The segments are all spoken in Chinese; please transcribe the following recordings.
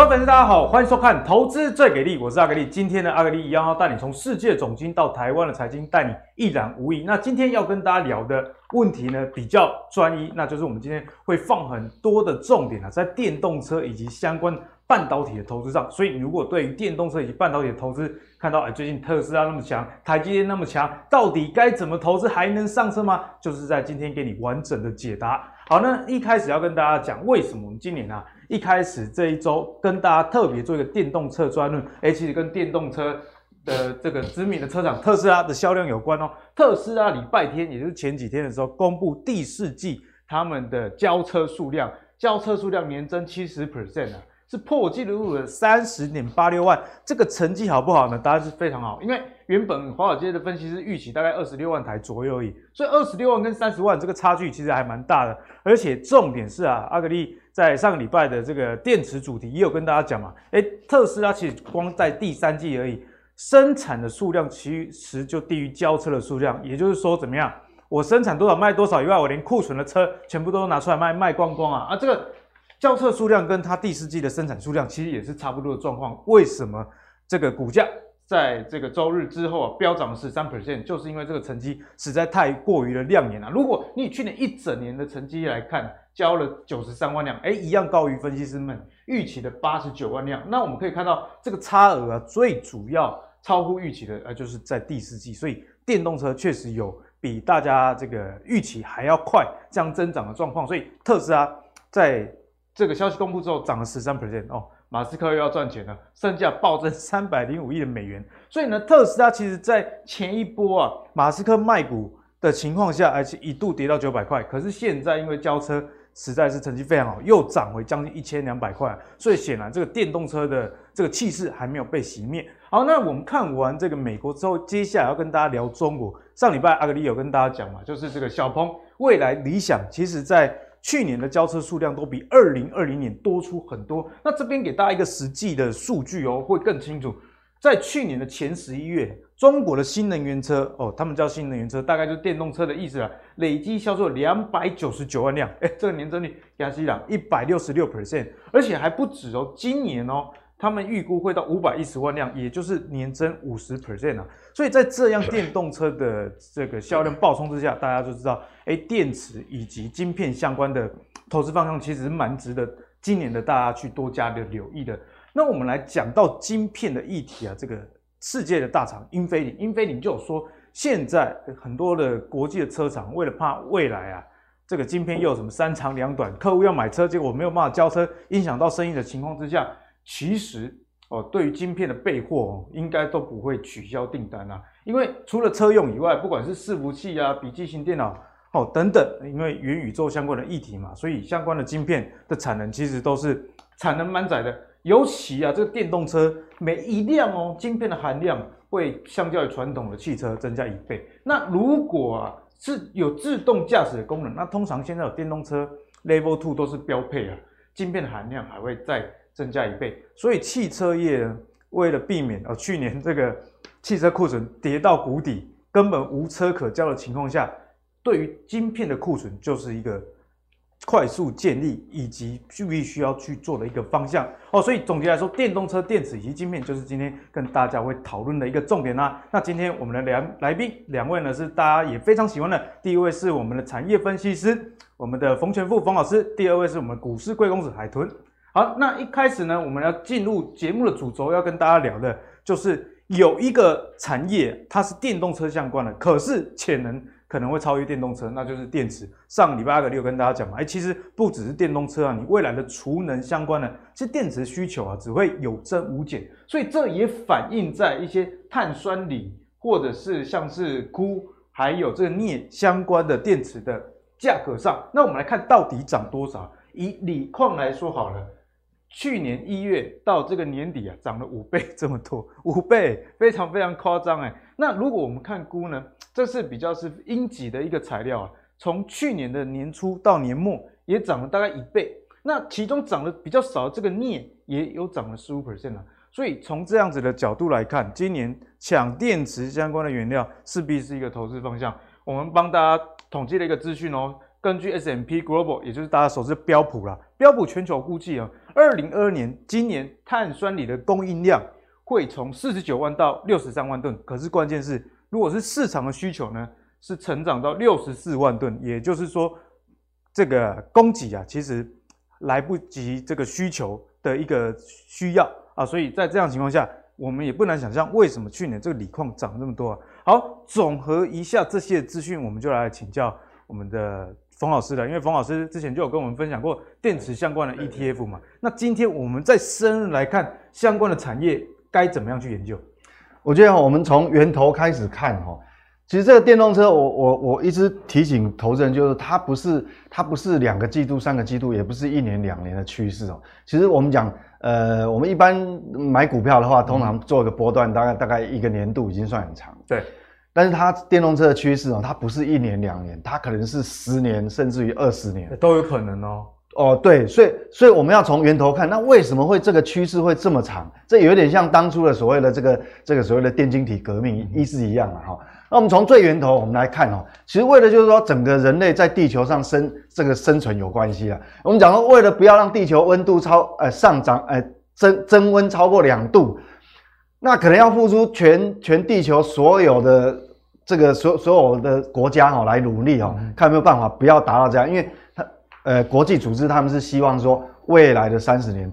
各位粉丝，大家好，欢迎收看《投资最给力》，我是阿格力。今天呢，阿格力一样要带你从世界总经到台湾的财经，带你一览无遗。那今天要跟大家聊的问题呢，比较专一，那就是我们今天会放很多的重点啊，在电动车以及相关半导体的投资上。所以，如果对于电动车以及半导体的投资，看到哎，最近特斯拉那么强，台积电那么强，到底该怎么投资还能上车吗？就是在今天给你完整的解答。好，那一开始要跟大家讲，为什么我们今年啊？一开始这一周跟大家特别做一个电动车专论，哎，其实跟电动车的这个知名的车厂特斯拉的销量有关哦。特斯拉礼拜天，也就是前几天的时候，公布第四季他们的交车数量，交车数量年增七十 percent 啊，是破纪录的三十点八六万。这个成绩好不好呢？答案是非常好，因为原本华尔街的分析师预期大概二十六万台左右而已，所以二十六万跟三十万这个差距其实还蛮大的。而且重点是啊，阿格力。在上个礼拜的这个电池主题也有跟大家讲嘛，诶，特斯拉其实光在第三季而已，生产的数量其实就低于交车的数量，也就是说怎么样，我生产多少卖多少以外，我连库存的车全部都拿出来卖，卖光光啊！啊，这个交车数量跟它第四季的生产数量其实也是差不多的状况，为什么这个股价？在这个周日之后啊，飙涨了十三 percent，就是因为这个成绩实在太过于的亮眼了。如果你以去年一整年的成绩来看，交了九十三万辆，哎，一样高于分析师们预期的八十九万辆。那我们可以看到，这个差额啊，最主要超乎预期的啊，就是在第四季。所以电动车确实有比大家这个预期还要快这样增长的状况。所以特斯拉在这个消息公布之后涨了十三 percent 哦。马斯克又要赚钱了，身价暴增三百零五亿的美元。所以呢，特斯拉其实在前一波啊，马斯克卖股的情况下，而且一度跌到九百块。可是现在因为交车实在是成绩非常好，又涨回将近一千两百块。所以显然这个电动车的这个气势还没有被熄灭。好，那我们看完这个美国之后，接下来要跟大家聊中国。上礼拜阿格力有跟大家讲嘛，就是这个小鹏、未来、理想，其实在。去年的交车数量都比二零二零年多出很多。那这边给大家一个实际的数据哦，会更清楚。在去年的前十一月，中国的新能源车哦，他们叫新能源车，大概就是电动车的意思了，累计销售两百九十九万辆。哎，这个年增率给它讲一百六十六 percent，而且还不止哦，今年哦。他们预估会到五百一十万辆，也就是年增五十 percent 啊！所以在这样电动车的这个销量爆冲之下，大家就知道，哎，电池以及晶片相关的投资方向其实是蛮值得今年的大家去多加的留意的。那我们来讲到晶片的议题啊，这个世界的大厂英飞凌，英飞凌就有说，现在很多的国际的车厂为了怕未来啊，这个晶片又有什么三长两短，客户要买车，结果没有办法交车，影响到生意的情况之下。其实哦，对于晶片的备货哦，应该都不会取消订单啦。因为除了车用以外，不管是伺服器啊、笔记型电脑哦等等，因为元宇宙相关的议题嘛，所以相关的晶片的产能其实都是产能满载的。尤其啊，这个电动车每一辆哦，晶片的含量会相较于传统的汽车增加一倍。那如果啊是有自动驾驶的功能，那通常现在有电动车 Level Two 都是标配啊，晶片的含量还会再。增加一倍，所以汽车业呢，为了避免哦，去年这个汽车库存跌到谷底，根本无车可交的情况下，对于晶片的库存就是一个快速建立以及必须要去做的一个方向哦。所以总结来说，电动车电池以及晶片就是今天跟大家会讨论的一个重点啦。那今天我们的两来宾两位呢，是大家也非常喜欢的，第一位是我们的产业分析师，我们的冯全富冯老师，第二位是我们股市贵公子海豚。好，那一开始呢，我们要进入节目的主轴，要跟大家聊的，就是有一个产业，它是电动车相关的，可是潜能可能会超越电动车，那就是电池。上礼拜阿格力有跟大家讲嘛，哎，其实不只是电动车啊，你未来的储能相关的，其实电池需求啊，只会有增无减，所以这也反映在一些碳酸锂或者是像是钴还有这个镍相关的电池的价格上。那我们来看到底涨多少？以锂矿来说好了。去年一月到这个年底啊，涨了五倍这么多，五倍非常非常夸张哎。那如果我们看鈷呢，这是比较是阴极的一个材料啊，从去年的年初到年末也涨了大概一倍。那其中涨得比较少的这个镍也有涨了十五 percent 啊。所以从这样子的角度来看，今年抢电池相关的原料势必是一个投资方向。我们帮大家统计了一个资讯哦。根据 S M P Global，也就是大家熟知的标普啦，标普全球估计啊，二零二二年今年碳酸锂的供应量会从四十九万到六十三万吨。可是关键是，如果是市场的需求呢，是成长到六十四万吨，也就是说，这个供给啊，其实来不及这个需求的一个需要啊，所以在这样情况下。我们也不难想象，为什么去年这个锂矿涨这么多啊？好，总和一下这些资讯，我们就来请教我们的冯老师的。因为冯老师之前就有跟我们分享过电池相关的 ETF 嘛。那今天我们再深入来看相关的产业，该怎么样去研究？我觉得我们从源头开始看哈，其实这个电动车我，我我我一直提醒投资人，就是它不是它不是两个季度、三个季度，也不是一年两年的趋势哦。其实我们讲。呃，我们一般买股票的话，通常做一个波段，大概大概一个年度已经算很长。对，但是它电动车的趋势哦，它不是一年两年，它可能是十年甚至于二十年都有可能哦。哦，对，所以所以我们要从源头看，那为什么会这个趋势会这么长？这有点像当初的所谓的这个这个所谓的电晶体革命意思一样啊，哈。那我们从最源头，我们来看哦，其实为了就是说整个人类在地球上生这个生存有关系啊。我们讲说，为了不要让地球温度超呃上涨呃增增温超过两度，那可能要付出全全地球所有的这个所所有的国家哦来努力哦，看有没有办法不要达到这样，因为它呃国际组织他们是希望说未来的三十年，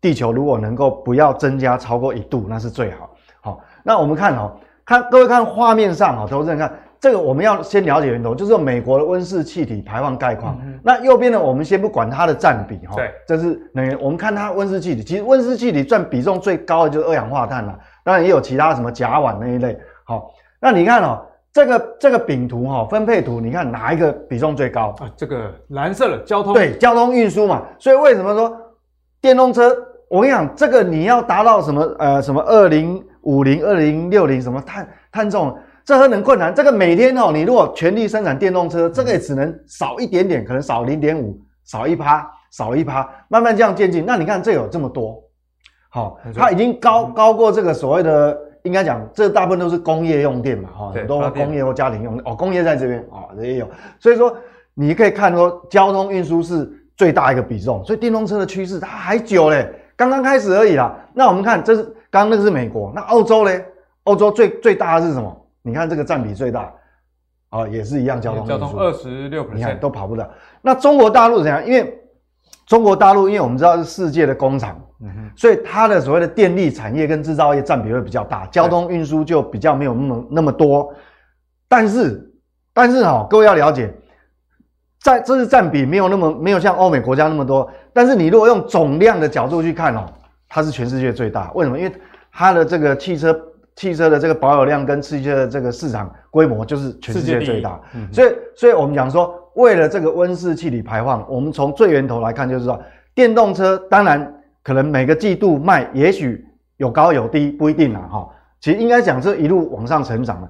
地球如果能够不要增加超过一度，那是最好。好，那我们看哦。看各位看画面上哦，投资人看这个，我们要先了解源头，就是美国的温室气体排放概况。那右边呢，我们先不管它的占比哈，对，这是能源。我们看它温室气体，其实温室气体占比重最高的就是二氧化碳了，当然也有其他什么甲烷那一类。好，那你看哦，这个这个饼图哈，分配图，你看哪一个比重最高啊？这个蓝色的交通，对，交通运输嘛。所以为什么说电动车？我跟你讲，这个你要达到什么呃什么二零。五零二零六零什么碳碳重，这很困难。这个每天哦，你如果全力生产电动车，这个也只能少一点点，可能少零点五，少一趴，少一趴，慢慢这样渐进。那你看这有这么多，好，它已经高高过这个所谓的，应该讲这大部分都是工业用电嘛，哈，很多工业或家庭用哦，工业在这边啊也有。所以说你可以看说，交通运输是最大一个比重，所以电动车的趋势它还久嘞，刚刚开始而已啦。那我们看这是。刚刚那个是美国，那欧洲嘞？欧洲最最大的是什么？你看这个占比最大，啊，也是一样交通。交通二十六%，你看都跑不了。那中国大陆怎样？因为中国大陆，因为我们知道是世界的工厂，嗯，所以它的所谓的电力产业跟制造业占比会比较大，交通运输就比较没有那么那么多。但是，但是哈，各位要了解，在这是占比没有那么没有像欧美国家那么多。但是你如果用总量的角度去看哦。它是全世界最大，为什么？因为它的这个汽车汽车的这个保有量跟汽车的这个市场规模就是全世界最大，嗯、所以所以我们讲说，为了这个温室气体排放，我们从最源头来看，就是说，电动车当然可能每个季度卖也许有高有低，不一定啦哈。其实应该讲是一路往上成长的，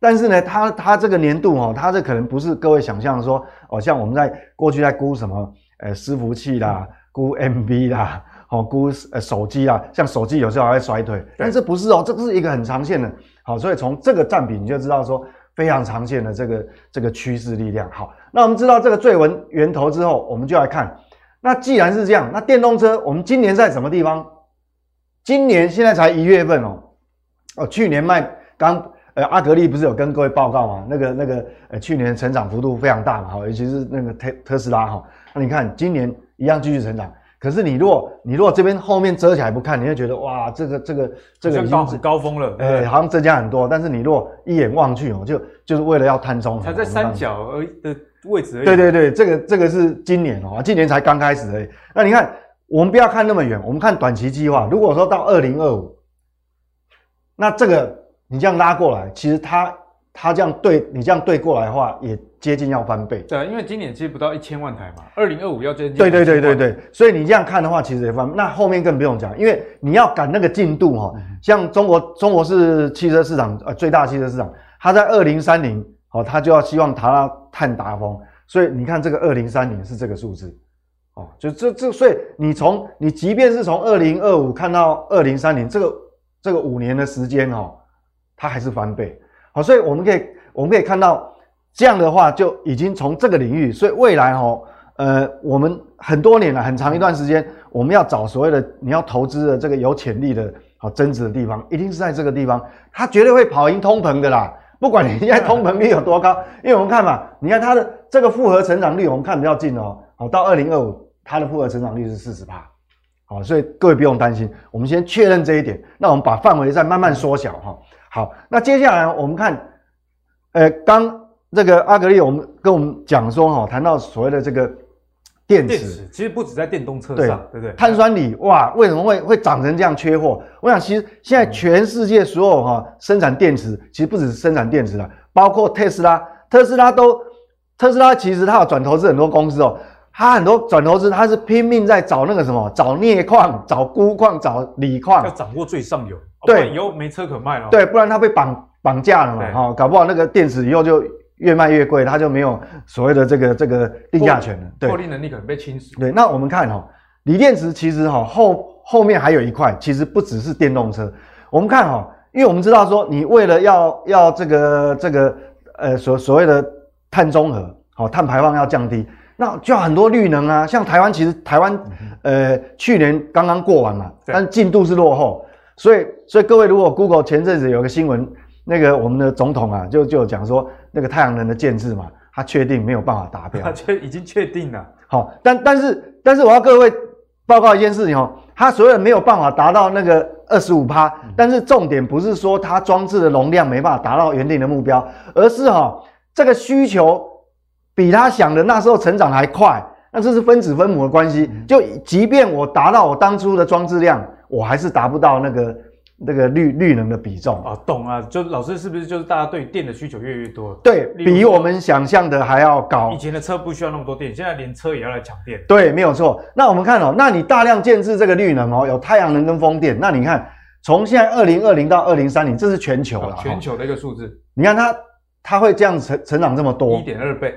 但是呢，它它这个年度哈，它这可能不是各位想象说哦，像我们在过去在估什么呃伺服器啦，估 MV 啦。哦，估呃手机啊，像手机有时候还会衰退，但这不是哦，这是一个很长线的。好，所以从这个占比你就知道说非常长线的这个这个趋势力量。好，那我们知道这个最文源头之后，我们就来看，那既然是这样，那电动车我们今年在什么地方？今年现在才一月份哦，哦，去年卖刚呃阿格力不是有跟各位报告吗？那个那个呃去年成长幅度非常大嘛，好，尤其是那个特特斯拉哈，那你看今年一样继续成长。可是你如果你如果这边后面遮起来不看，你会觉得哇，这个这个这个已经是高峰了，哎，好像增加很多。但是你如果一眼望去哦，就就是为了要摊中，才在三角而的位置而已。对对对，这个这个是今年哦，今年才刚开始而已。那你看，我们不要看那么远，我们看短期计划。如果说到二零二五，那这个你这样拉过来，其实它。它这样对你这样对过来的话，也接近要翻倍。对啊，因为今年其实不到一千万台嘛，二零二五要接近。对对对对对，所以你这样看的话，其实也翻。那后面更不用讲，因为你要赶那个进度哈。像中国，中国是汽车市场呃最大汽车市场，它在二零三零哦，它就要希望达到碳达峰。所以你看这个二零三零是这个数字哦，就这这，所以你从你即便是从二零二五看到二零三零这个这个五年的时间哦，它还是翻倍。好，所以我们可以，我们可以看到，这样的话就已经从这个领域，所以未来哈，呃，我们很多年了，很长一段时间，我们要找所谓的你要投资的这个有潜力的好增值的地方，一定是在这个地方，它绝对会跑赢通膨的啦。不管你现在通膨率有多高，因为我们看嘛，你看它的这个复合成长率，我们看比较近哦，好，到二零二五，它的复合成长率是四十趴，好，所以各位不用担心，我们先确认这一点，那我们把范围再慢慢缩小哈。好，那接下来我们看，呃，刚。这个阿格力，我们跟我们讲说哈，谈到所谓的这个电池，电池其实不止在电动车上，对，对不对？碳酸锂哇，为什么会会长成这样缺货？我想其实现在全世界所有哈生产电池，其实不只是生产电池的，包括特斯拉，特斯拉都特斯拉其实它有转投资很多公司哦，它很多转投资，它是拼命在找那个什么，找镍矿、找钴矿、找锂矿，要掌握最上游。对，以后没车可卖了。对，不然它被绑绑架了嘛，哈，搞不好那个电池以后就。越卖越贵，它就没有所谓的这个这个定价权了。对，获利能力可能被侵蚀。对，那我们看哈，锂电池其实哈后后面还有一块，其实不只是电动车。我们看哈，因为我们知道说，你为了要要这个这个呃所所谓的碳中和，好碳排放要降低，那就要很多绿能啊。像台湾其实台湾呃去年刚刚过完嘛，但进度是落后，所以所以各位如果 Google 前阵子有个新闻。那个我们的总统啊，就就讲说那个太阳能的建制嘛，他确定没有办法达标，他确已经确定了。好，但但是但是我要各位报告一件事情哦，他虽然没有办法达到那个二十五趴，但是重点不是说他装置的容量没办法达到原定的目标，而是哈这个需求比他想的那时候成长还快，那这是分子分母的关系，就即便我达到我当初的装置量，我还是达不到那个。那个绿绿能的比重啊，懂啊，就老师是不是就是大家对电的需求越来越多？对，比我们想象的还要高。以前的车不需要那么多电，现在连车也要来抢电。对，没有错。那我们看哦，那你大量建制这个绿能哦，有太阳能跟风电。那你看，从现在二零二零到二零三零，这是全球了，全球的一个数字。你看它，它会这样成成长这么多，一点二倍。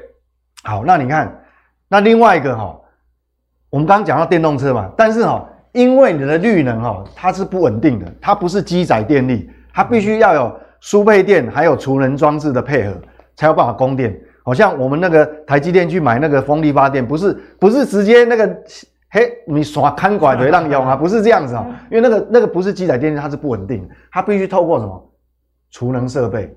好，那你看，那另外一个哈，我们刚刚讲到电动车嘛，但是哈。因为你的绿能哈，它是不稳定的，它不是机载电力，它必须要有输配电，还有储能装置的配合，才有办法供电。好像我们那个台积电去买那个风力发电，不是不是直接那个嘿，你耍看管的让用啊，不是这样子啊，因为那个那个不是机载电力，它是不稳定，它必须透过什么储能设备。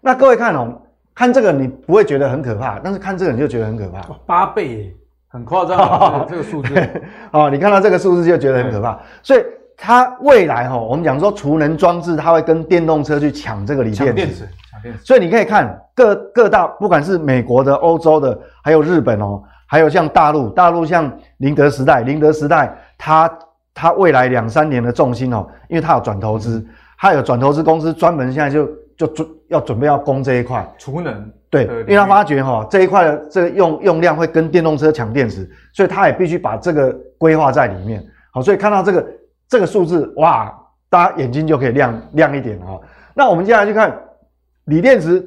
那各位看哦，看这个你不会觉得很可怕，但是看这个你就觉得很可怕，八倍耶。很夸张啊，这个数字 哦，你看到这个数字就觉得很可怕。所以它未来哈，我们讲说储能装置，它会跟电动车去抢这个锂电池。抢电池，抢电池。所以你可以看各各大，不管是美国的、欧洲的，还有日本哦，还有像大陆，大陆像宁德时代，宁德时代它它未来两三年的重心哦，因为它有转投资，它有转投资公司专门现在就就准要准备要攻这一块储能。对，因为他发觉哈这一块的这个用用量会跟电动车抢电池，所以他也必须把这个规划在里面。好，所以看到这个这个数字，哇，大家眼睛就可以亮亮一点哈。那我们接下来去看锂电池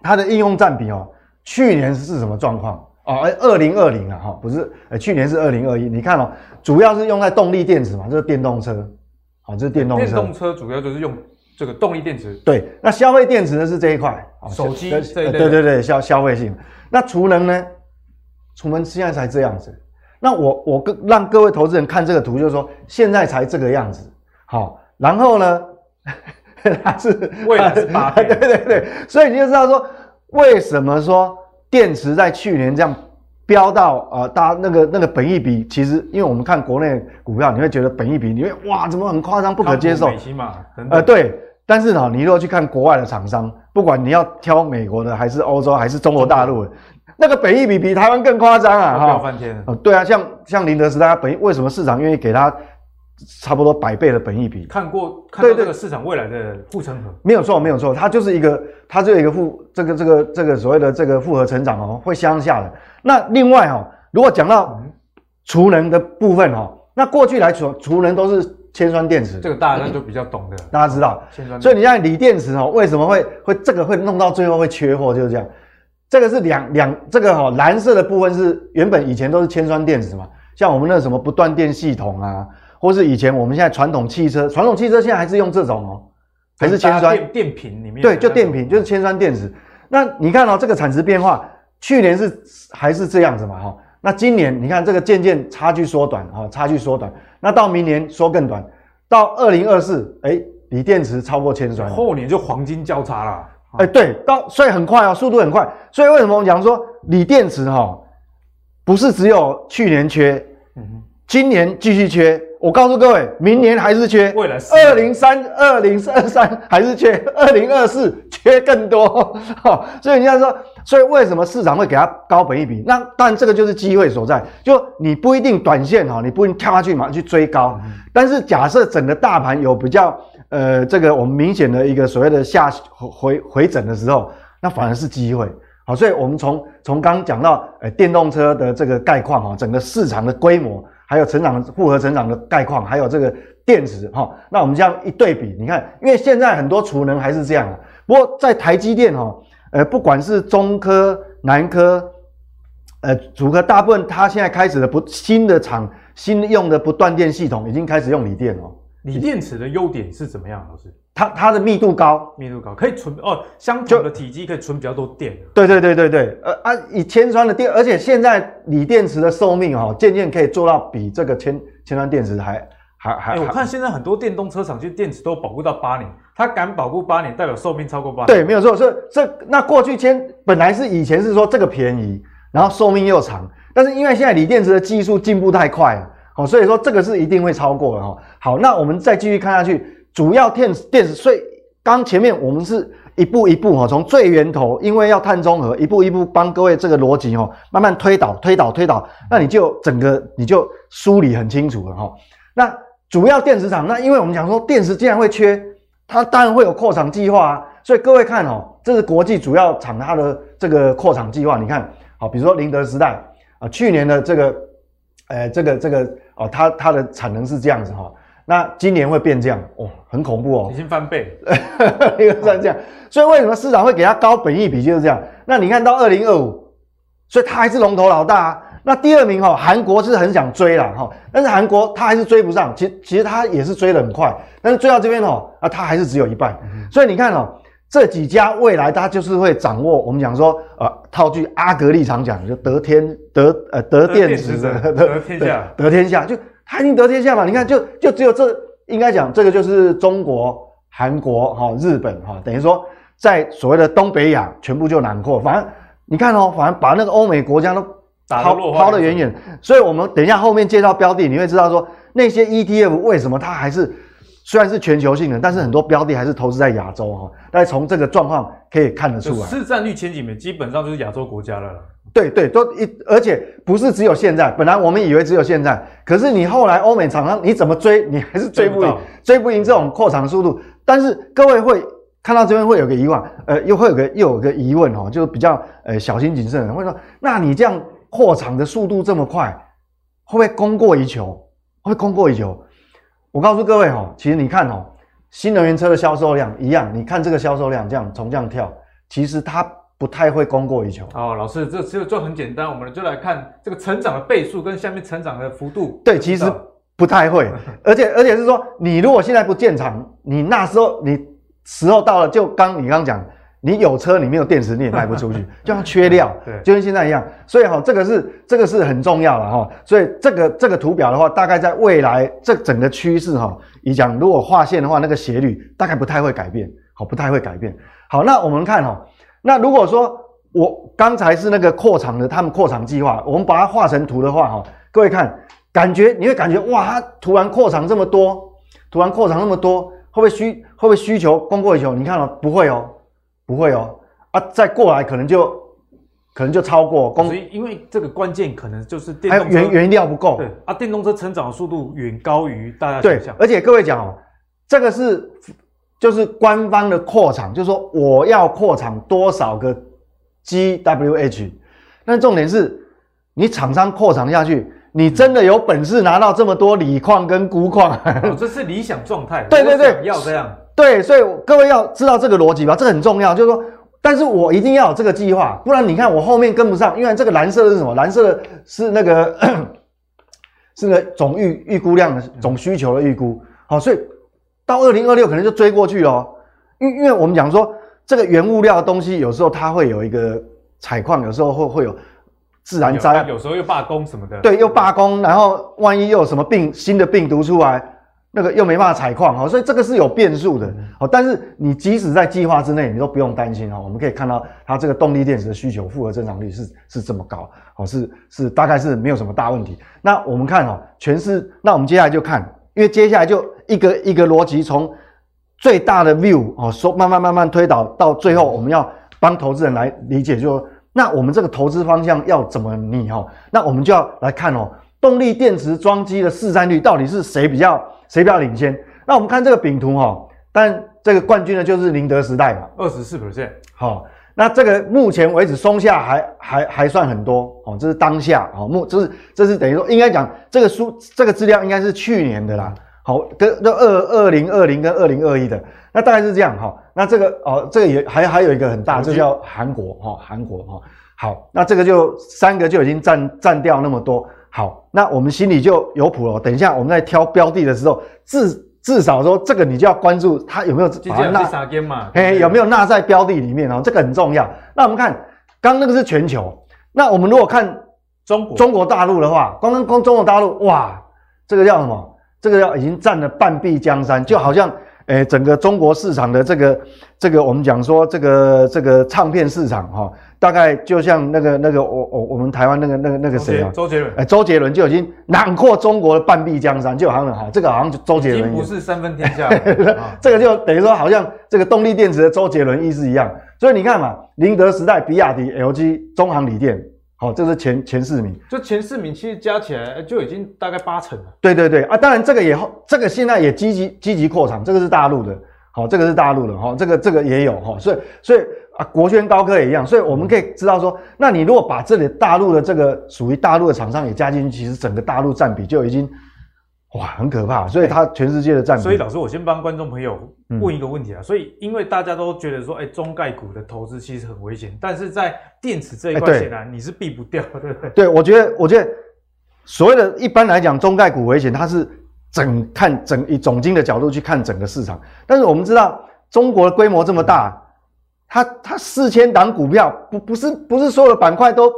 它的应用占比哦，去年是什么状况哦？二零二零啊哈，不是，呃，去年是二零二一。你看哦，主要是用在动力电池嘛，这是电动车，好，这是电动车。电动车主要就是用。这个动力电池，对，那消费电池呢是这一块，手机，对对对对，消消费性。那储能呢？储能现在才这样子。那我我跟让各位投资人看这个图，就是说现在才这个样子。好，然后呢，它是未来是八 倍，对对对。所以你就知道说，为什么说电池在去年这样飙到呃，大家那个那个本益比，其实因为我们看国内股票，你会觉得本益比，你会哇，怎么很夸张，不可接受。呃，对。但是呢，你如果去看国外的厂商，不管你要挑美国的，还是欧洲，还是中国大陆的，那个本益比比台湾更夸张啊！哈，飙翻天。哦，对啊，像像林德时代，它本为什么市场愿意给他差不多百倍的本益比？看过，看到这个市场未来的护城河，没有错，没有错，它就是一个，它就有一个复这个这个这个所谓的这个复合成长哦，会相下的。那另外哈，如果讲到储能的部分哈，那过去来说储能都是。铅酸电池，这个大家就比较懂的，大家知道。铅酸，所以你看锂电池哦，为什么会会这个会弄到最后会缺货，就是这样。这个是两两这个哈蓝色的部分是原本以前都是铅酸电池嘛，像我们那什么不断电系统啊，或是以前我们现在传统汽车，传统汽车现在还是用这种哦，还是铅酸电电瓶里面。对，就电瓶就是铅酸电池。那你看哦，这个产值变化，去年是还是这样子嘛哈？那今年你看这个渐渐差距缩短哈，差距缩短。那到明年缩更短，到二零二四，哎，锂电池超过千酸，后年就黄金交叉了。哎，对，到所以很快啊，速度很快。所以为什么我们讲说锂电池哈，不是只有去年缺，嗯，今年继续缺。我告诉各位，明年还是缺，未来二零三二零二三 还是缺，二零二四 缺更多。哈，所以人家说，所以为什么市场会给它高本一比？那当然这个就是机会所在，就你不一定短线哈，你不一定跳下去马上去追高，嗯、但是假设整个大盘有比较呃这个我们明显的一个所谓的下回回整的时候，那反而是机会。好，所以我们从从刚刚讲到呃电动车的这个概况哈，整个市场的规模。还有成长复合成长的概况，还有这个电池哈，那我们这样一对比，你看，因为现在很多储能还是这样的。不过在台积电哈，呃，不管是中科、南科，呃，主科，大部分它现在开始的不新的厂，新用的不断电系统已经开始用锂电哦。锂电池的优点是怎么样，老师？它它的密度高，密度高可以存哦，相同的体积可以存比较多电。对对对对对，呃啊，以铅酸的电，而且现在锂电池的寿命哈、哦，渐渐可以做到比这个铅铅酸电池还还还、欸。我看现在很多电动车厂其实电池都保护到八年，它敢保护八年，代表寿命超过八年。对，没有错，是这那过去千本来是以前是说这个便宜，然后寿命又长，但是因为现在锂电池的技术进步太快了，哦，所以说这个是一定会超过的哈。好，那我们再继续看下去，主要电电池所以。刚前面我们是一步一步哈，从最源头，因为要碳中和，一步一步帮各位这个逻辑哈，慢慢推导、推导、推导，那你就整个你就梳理很清楚了哈。那主要电池厂，那因为我们讲说电池既然会缺，它当然会有扩厂计划啊。所以各位看哦，这是国际主要厂它的这个扩厂计划，你看好，比如说宁德时代啊，去年的这个，呃，这个这个哦，它它的产能是这样子哈。那今年会变这样哦，很恐怖哦，已经翻倍，一个算这样，所以为什么市场会给它高本益比就是这样？那你看到二零二五，所以它还是龙头老大啊。那第二名哈，韩国是很想追啦哈，但是韩国它还是追不上，其其实它也是追得很快，但是追到这边哦，啊它还是只有一半。所以你看哦，这几家未来它就是会掌握，我们讲说呃，套句阿格力常讲，就得天得呃得电子的得，得天下得天下就。他已经得天下嘛？你看就，就就只有这，应该讲这个就是中国、韩国、哈、日本哈，等于说在所谓的东北亚全部就囊括。反正你看哦，反正把那个欧美国家都抛抛得远远。所以我们等一下后面介绍标的，你会知道说那些 ETF 为什么它还是虽然是全球性的，但是很多标的还是投资在亚洲哈。但是从这个状况可以看得出来，市占率前几名基本上就是亚洲国家了。对对，都一，而且不是只有现在。本来我们以为只有现在，可是你后来欧美厂商你怎么追，你还是追不赢，追不赢这种扩厂速度。但是各位会看到这边会有个疑问，呃，又会有个又有个疑问哦，就是比较呃小心谨慎的人会说，那你这样扩厂的速度这么快，会不会供过于求？会供过于求？我告诉各位哈，其实你看哦，新能源车的销售量一样，你看这个销售量这样从这样跳，其实它。不太会供过于求哦，老师，这这就很简单，我们就来看这个成长的倍数跟下面成长的幅度。对，其实不太会，而且而且是说，你如果现在不建厂，你那时候你时候到了，就刚你刚讲，你有车你没有电池你也卖不出去，就像缺料，对，就跟现在一样。所以哈，这个是这个是很重要的哈。所以这个这个图表的话，大概在未来这整个趋势哈，你讲如果画线的话，那个斜率大概不太会改变，好，不太会改变。好，那我们看哈。那如果说我刚才是那个扩厂的，他们扩厂计划，我们把它画成图的话，哈，各位看，感觉你会感觉哇，它突然扩厂这么多，突然扩厂那么多，会不会需会不会需求供过于求？你看了、哦、不会哦，不会哦，啊，再过来可能就可能就超过公，所以因为这个关键可能就是电动车还有原原料不够，对啊，电动车成长的速度远高于大家想而且各位讲哦，这个是。就是官方的扩厂，就是说我要扩厂多少个 GWH，但重点是，你厂商扩厂下去，你真的有本事拿到这么多锂矿跟钴矿？哦，这是理想状态。对 对对，要这样。对，所以各位要知道这个逻辑吧，这很重要。就是说，但是我一定要有这个计划，不然你看我后面跟不上，因为这个蓝色的是什么？蓝色的 是那个是那个总预预估量的总需求的预估。好，所以。到二零二六可能就追过去了，因因为我们讲说，这个原物料的东西，有时候它会有一个采矿，有时候会会有自然灾，有时候又罢工什么的。对，又罢工，然后万一又有什么病新的病毒出来。那个又没办法采矿哈，所以这个是有变数的。好，但是你即使在计划之内，你都不用担心哈。我们可以看到它这个动力电池的需求复合增长率是是这么高，好，是是大概是没有什么大问题。那我们看哈，全是那我们接下来就看，因为接下来就一个一个逻辑从最大的 view 哦，说慢慢慢慢推导到最后，我们要帮投资人来理解，就说那我们这个投资方向要怎么拟哈？那我们就要来看哦，动力电池装机的市占率到底是谁比较？谁比较领先？那我们看这个饼图哈，但这个冠军呢就是宁德时代嘛，二十四 percent。好，那这个目前为止松下还还还算很多哦，这是当下哦，目这是这是等于说应该讲这个书这个资料应该是去年的啦。好，跟那二二零二零跟二零二一的，那大概是这样哈。那这个哦，这个也还还有一个很大，就叫韩国哈，韩国哈。好，那这个就三个就已经占占掉那么多。好，那我们心里就有谱了。等一下我们在挑标的的时候，至至少说这个你就要关注它有没有把它纳嘛，嘿，有没有纳在标的里面哦，这个很重要。那我们看，刚那个是全球，那我们如果看中国中国大陆的话，光光光中国大陆，哇，这个叫什么？这个要已经占了半壁江山，就好像。诶，整个中国市场的这个这个，我们讲说这个这个唱片市场哈，大概就像那个那个我我我们台湾那个那个那个谁啊？周杰伦。诶，周杰伦就已经囊括中国的半壁江山，就好像哈，这个好像周杰伦。已经不是三分天下。这个就等于说，好像这个动力电池的周杰伦意思一样。所以你看嘛，宁德时代、比亚迪、LG、中航锂电。好，这是前前四名，就前四名其实加起来就已经大概八成了。对对对啊，当然这个也这个现在也积极积极扩产，这个是大陆的，好，这个是大陆的哈，这个这个也有哈，所以所以啊，国轩高科也一样，所以我们可以知道说，那你如果把这里大陆的这个属于大陆的厂商也加进去，其实整个大陆占比就已经。哇，很可怕，所以它全世界的占比。所以老师，我先帮观众朋友问一个问题啊。嗯、所以，因为大家都觉得说，哎、欸，中概股的投资其实很危险，但是在电池这一块，显然你是避不掉，对不对？对，我觉得，我觉得所谓的一般来讲，中概股危险，它是整看整以总经的角度去看整个市场。但是我们知道，中国的规模这么大，它它四千档股票，不不是不是所有的板块都。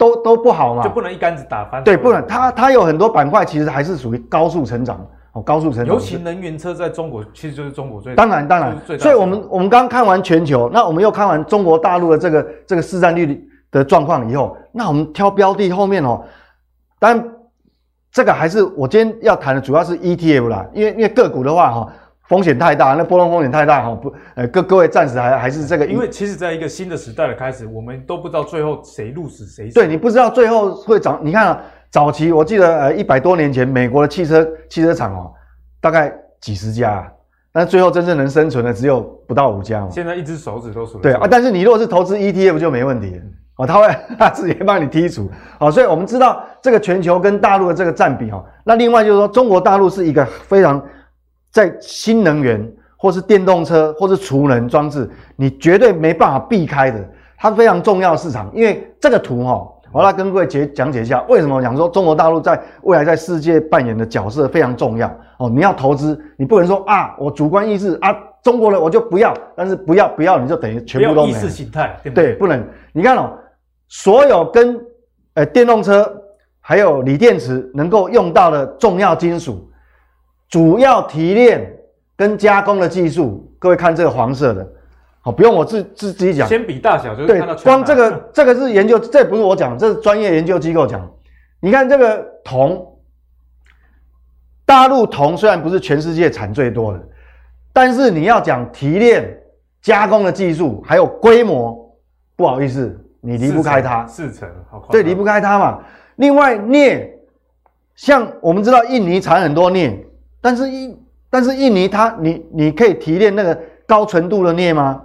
都都不好嘛，就不能一竿子打翻。对，不能。它它有很多板块，其实还是属于高速成长哦，高速成长。尤其能源车在中国，其实就是中国最当然当然。所以我们我们刚看完全球，那我们又看完中国大陆的这个这个市占率的状况以后，那我们挑标的后面哦，当然这个还是我今天要谈的主要是 ETF 啦，因为因为个股的话哈。风险太大，那波动风险太大哈，不，呃，各各位暂时还还是这个，因为其实在一个新的时代的开始，我们都不知道最后谁入死谁死。对，你不知道最后会涨，你看啊，早期我记得呃一百多年前，美国的汽车汽车厂哦，大概几十家，但最后真正能生存的只有不到五家嘛。现在一只手指都数。对啊，但是你如果是投资 ETF 就没问题哦，他会 他直接帮你剔除。好，所以我们知道这个全球跟大陆的这个占比哈，那另外就是说中国大陆是一个非常。在新能源或是电动车或是储能装置，你绝对没办法避开的，它非常重要的市场。因为这个图哈，我来跟各位解讲解一下，为什么我讲说中国大陆在未来在世界扮演的角色非常重要哦。你要投资，你不能说啊，我主观意识啊，中国人我就不要，但是不要不要，你就等于全部都没有。意识形态对不对？对，不能。你看哦，所有跟呃电动车还有锂电池能够用到的重要金属。主要提炼跟加工的技术，各位看这个黄色的，好，不用我自自自己讲。先比大小就是看到对，光这个 这个是研究，这不是我讲，这是专业研究机构讲。你看这个铜，大陆铜虽然不是全世界产最多的，但是你要讲提炼加工的技术还有规模，不好意思，你离不开它。四成，好，对，离不开它嘛。另外镍，像我们知道印尼产很多镍。但是印但是印尼它你你可以提炼那个高纯度的镍吗？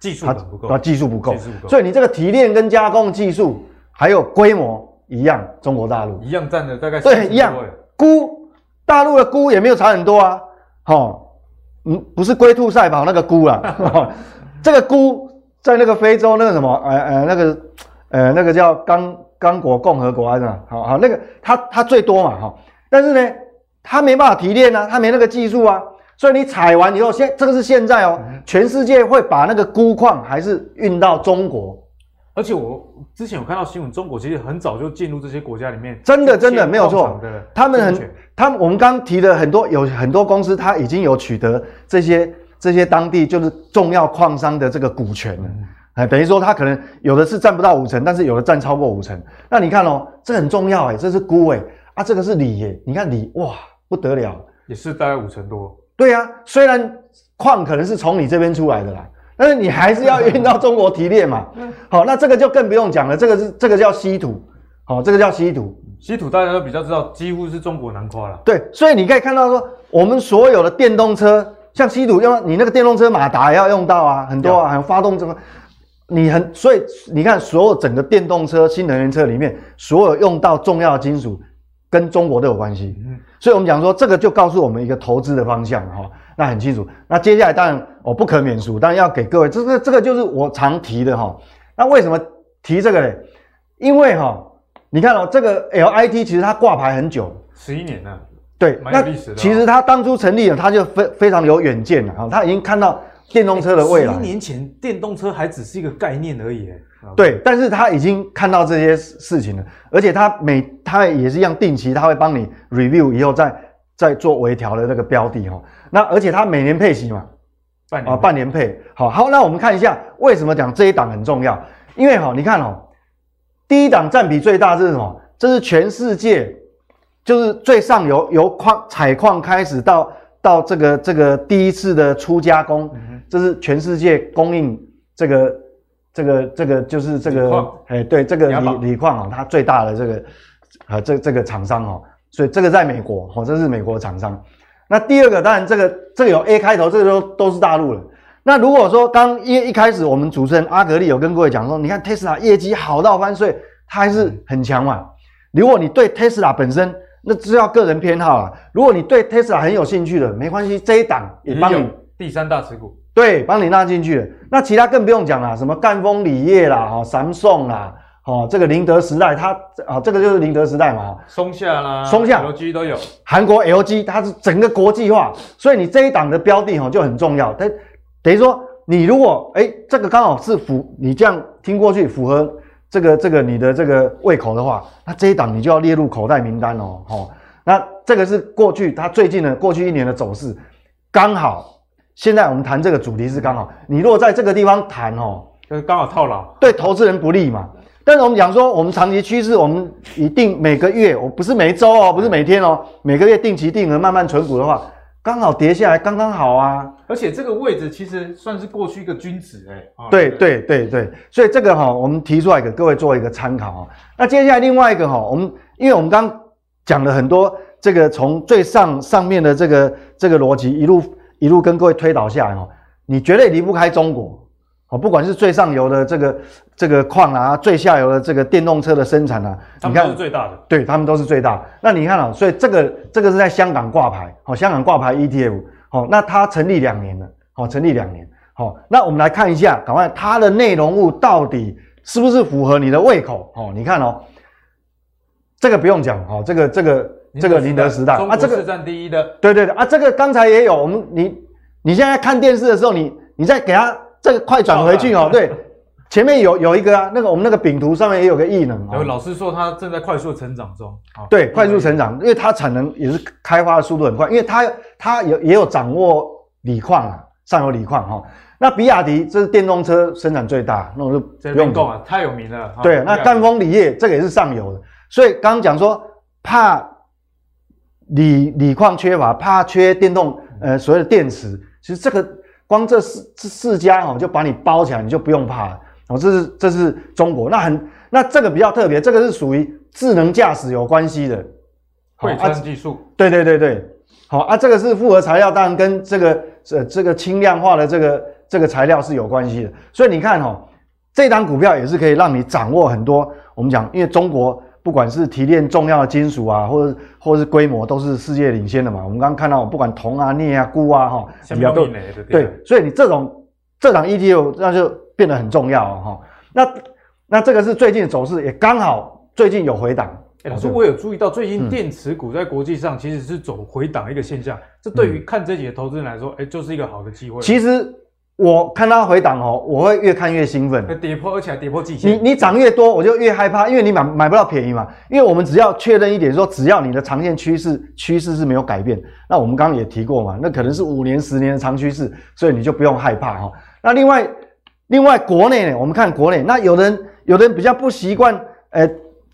技术不够，它技术不够，所以你这个提炼跟加工技术还有规模一样，中国大陆一样占的大概对一样。钴大陆的钴也没有差很多啊，哦，嗯，不是龟兔赛跑那个钴啊，这个钴在那个非洲那个什么呃呃那个呃那个叫刚刚果共和国还是什么？好好那个它它最多嘛哈，但是呢。他没办法提炼啊，他没那个技术啊，所以你采完以后，现这个是现在哦，嗯、全世界会把那个钴矿还是运到中国。而且我之前有看到新闻，中国其实很早就进入这些国家里面，真的真的没有错。他们很，他们我们刚提的很多有很多公司，它已经有取得这些这些当地就是重要矿商的这个股权了。哎、嗯，等于说它可能有的是占不到五成，但是有的占超过五成。那你看哦，这很重要哎，这是钴哎啊，这个是锂哎，你看锂哇不得了，也是大概五成多。对啊，虽然矿可能是从你这边出来的啦。但是你还是要运到中国提炼嘛？好，那这个就更不用讲了。这个是这个叫稀土，好，这个叫稀土。稀土大家都比较知道，几乎是中国南夸了。对，所以你可以看到说，我们所有的电动车，像稀土用，你那个电动车马达也要用到啊，很多啊，还有发动这个，你很，所以你看，所有整个电动车、新能源车里面，所有用到重要的金属，跟中国都有关系。嗯，所以我们讲说，这个就告诉我们一个投资的方向哈。那很清楚。那接下来当然我不可免俗，当然要给各位，这个这个就是我常提的哈。那为什么提这个呢？因为哈，你看哦，这个 LIT 其实它挂牌很久，十一年了。对，蛮有历史的。其实它当初成立了，它就非非常有远见了哈。它已经看到电动车的未来。十一年前电动车还只是一个概念而已。对，但是他已经看到这些事情了，而且他每他也是一样定期，他会帮你 review 以后再再做微调的那个标的哈。那而且他每年配息嘛，半年啊半年配，好好，那我们看一下为什么讲这一档很重要？因为哈，你看哦，第一档占比最大是什么？这是全世界就是最上游由矿采矿开始到到这个这个第一次的初加工，这是全世界供应这个这个这个就是这个哎对这个锂锂矿啊，它最大的这个啊这这个厂商哦，所以这个在美国哦，这是美国厂商。那第二个当然这个这个有 A 开头，这个都都是大陆了。那如果说刚一一开始我们主持人阿格力有跟各位讲说，你看 Tesla 业绩好到翻碎，它还是很强嘛。如果你对 Tesla 本身，那只要个人偏好了。如果你对 Tesla 很有兴趣的，没关系，这一档也帮你第三大持股，对，帮你纳进去了。那其他更不用讲了，什么赣锋锂业啦，哈，Samsung 啦。哦，这个宁德时代，它啊，这个就是宁德时代嘛，松下啦，松下，LG 都有。韩国 LG 它是整个国际化，所以你这一档的标的哈就很重要。它等于说，你如果哎，这个刚好是符，你这样听过去符合这个这个你的这个胃口的话，那这一档你就要列入口袋名单哦。哦，那这个是过去它最近的过去一年的走势，刚好现在我们谈这个主题是刚好，你如果在这个地方谈哦，就是刚好套牢，对投资人不利嘛。但是我们讲说，我们长期趋势，我们一定每个月，我不是每周哦，不是每天哦，每个月定期定额慢慢存股的话，刚好跌下来刚刚好啊。而且这个位置其实算是过去一个均值哎。对对对对，所以这个哈，我们提出来给各位做一个参考哈。那接下来另外一个哈，我们因为我们刚讲了很多这个从最上上面的这个这个逻辑一路一路跟各位推导下来哦，你绝对离不开中国。哦，不管是最上游的这个这个矿啊，最下游的这个电动车的生产啊，你看都是最大的，对，他们都是最大。那你看啊，所以这个这个是在香港挂牌，好，香港挂牌 ETF，好，那它成立两年了，好，成立两年，好，那我们来看一下，赶快它的内容物到底是不是符合你的胃口？哦，你看哦，这个不用讲，哦，这个这个这个宁德时代啊，这个是占第一的，对对对啊，这个刚才也有，我们你你现在看电视的时候，你你再给他。这个快转回去哦，对，前面有有一个啊，那个我们那个饼图上面也有个异能啊。有老师说它正在快速成长中，对，快速成长，因为它产能也是开发的速度很快，因为它它有也有掌握锂矿啊，上游锂矿哈。那比亚迪这是电动车生产最大，那我就不用讲啊，太有名了。对，那赣锋锂业这个也是上游的，所以刚刚讲说怕锂锂矿缺乏，怕缺电动呃所谓的电池，其实这个。光这四这四家哦，就把你包起来，你就不用怕了哦。这是这是中国，那很那这个比较特别，这个是属于智能驾驶有关系的，汇川技术。对对对对，好啊，这个是复合材料，当然跟这个呃这个轻量化的这个这个材料是有关系的。所以你看哈，这档股票也是可以让你掌握很多。我们讲，因为中国。不管是提炼重要的金属啊，或者或者是规模，都是世界领先的嘛。我们刚刚看到，不管铜啊、镍啊、钴啊，哈，比较多。对，所以你这种这档 ETF 那就变得很重要哈。那那这个是最近的走势，也刚好最近有回档。老师，我有注意到最近电池股在国际上其实是走回档一个现象，这对于看这几个投资人来说，哎，就是一个好的机会。其实我看它回档哦，我会越看越兴奋。跌破而且还跌破季线，你你涨越多，我就越害怕，因为你买买不到便宜嘛。因为我们只要确认一点，说只要你的长线趋势趋势是没有改变，那我们刚刚也提过嘛，那可能是五年、十年的长趋势，所以你就不用害怕哈。那另外另外国内呢，我们看国内，那有人有人比较不习惯，呃。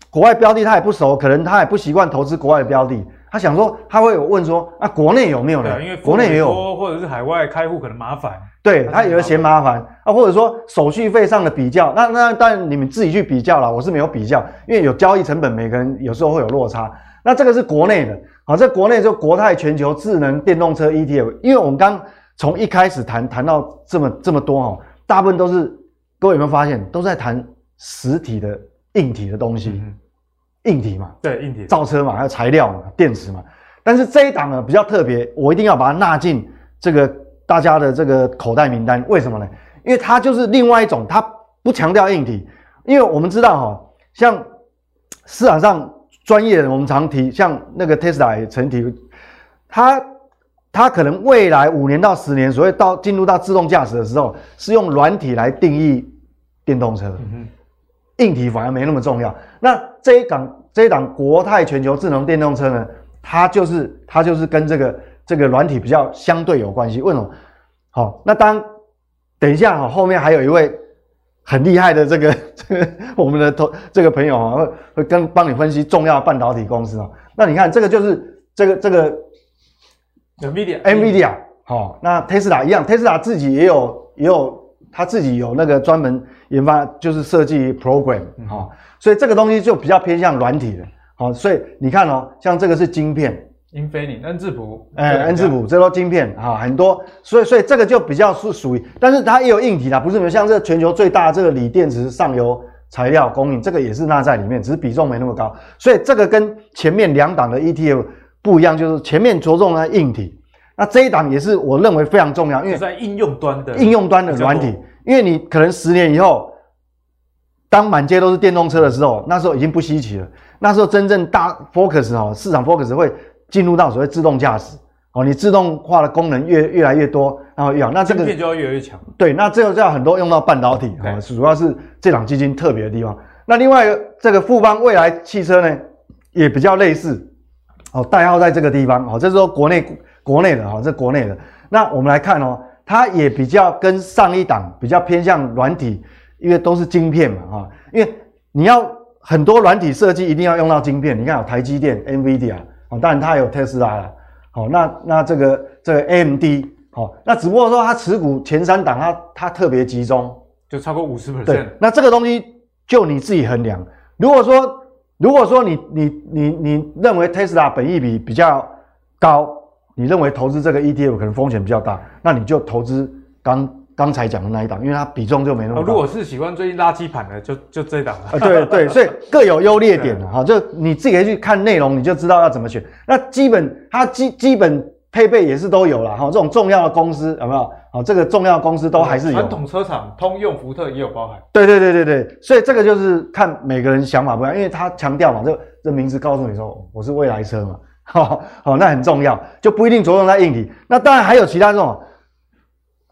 国外标的他也不熟，可能他也不习惯投资国外的标的。他想说，他会有问说，啊，国内有没有呢？因为国内也有，或者是海外开户可能麻烦。对，他有的嫌麻烦啊，或者说手续费上的比较，那那当然你们自己去比较啦。我是没有比较，因为有交易成本，每个人有时候会有落差。那这个是国内的，好，在国内就国泰全球智能电动车 ETF。因为我们刚从一开始谈谈到这么这么多哦，大部分都是各位有没有发现，都在谈实体的硬体的东西。嗯硬体嘛，对，硬体造车嘛，还有材料嘛，电池嘛。但是这一档呢比较特别，我一定要把它纳进这个大家的这个口袋名单。为什么呢？因为它就是另外一种，它不强调硬体。因为我们知道哈，像市场上专业的我们常提，像那个 Tesla 也曾提，它它可能未来五年到十年，所谓到进入到自动驾驶的时候，是用软体来定义电动车。嗯硬体反而没那么重要。那这一档这一档国泰全球智能电动车呢，它就是它就是跟这个这个软体比较相对有关系。为什么？好，那当等一下哈，后面还有一位很厉害的这个 这个我们的同这个朋友啊，会会跟帮你分析重要半导体公司啊。那你看这个就是这个这个 NVIDIA NVIDIA 好，那 Tesla 一样，Tesla 自己也有也有。他自己有那个专门研发，就是设计 program 哈、所以这个东西就比较偏向软体的，好、哦，所以你看哦，像这个是晶片，Infineon、恩智浦，哎，恩智浦，这都晶片哈、哦，很多，所以所以这个就比较是属于，但是它也有硬体啦，不是没有，像这个全球最大这个锂电池上游材料供应，这个也是纳在里面，只是比重没那么高，所以这个跟前面两档的 ETF 不一样，就是前面着重在硬体。那这一档也是我认为非常重要，因为在应用端的应用端的软体，因为你可能十年以后，当满街都是电动车的时候，那时候已经不稀奇了。那时候真正大 focus 哦，市场 focus 会进入到所谓自动驾驶哦，你自动化的功能越越来越多，然后越好，那这个就要越来越强。对，那这个就要很多用到半导体啊，主要是这档基金特别的地方。那另外这个富邦未来汽车呢，也比较类似哦，代号在这个地方哦，这是说国内。国内的哈，这国内的。那我们来看哦，它也比较跟上一档比较偏向软体，因为都是晶片嘛哈。因为你要很多软体设计，一定要用到晶片。你看有台积电、NVIDIA 啊，当然它有特斯拉了。好，那那这个这个 AMD 好，那只不过说它持股前三档它它特别集中，就超过五十 percent。对，那这个东西就你自己衡量。如果说如果说你你你你认为特斯拉本益比比较高。你认为投资这个 ETF 可能风险比较大，那你就投资刚刚才讲的那一档，因为它比重就没那么大。如果是喜欢最近垃圾盘的，就就这一档了。啊，对对，所以各有优劣点哈，就你自己去看内容，你就知道要怎么选。那基本它基基本配备也是都有了哈，这种重要的公司有没有？好，这个重要的公司都还是有。传统车厂通用、福特也有包含。对对对对对，所以这个就是看每个人想法不一样，因为他强调嘛，这这名字告诉你说我是未来车嘛。好，好，那很重要，就不一定着重在硬体。那当然还有其他这种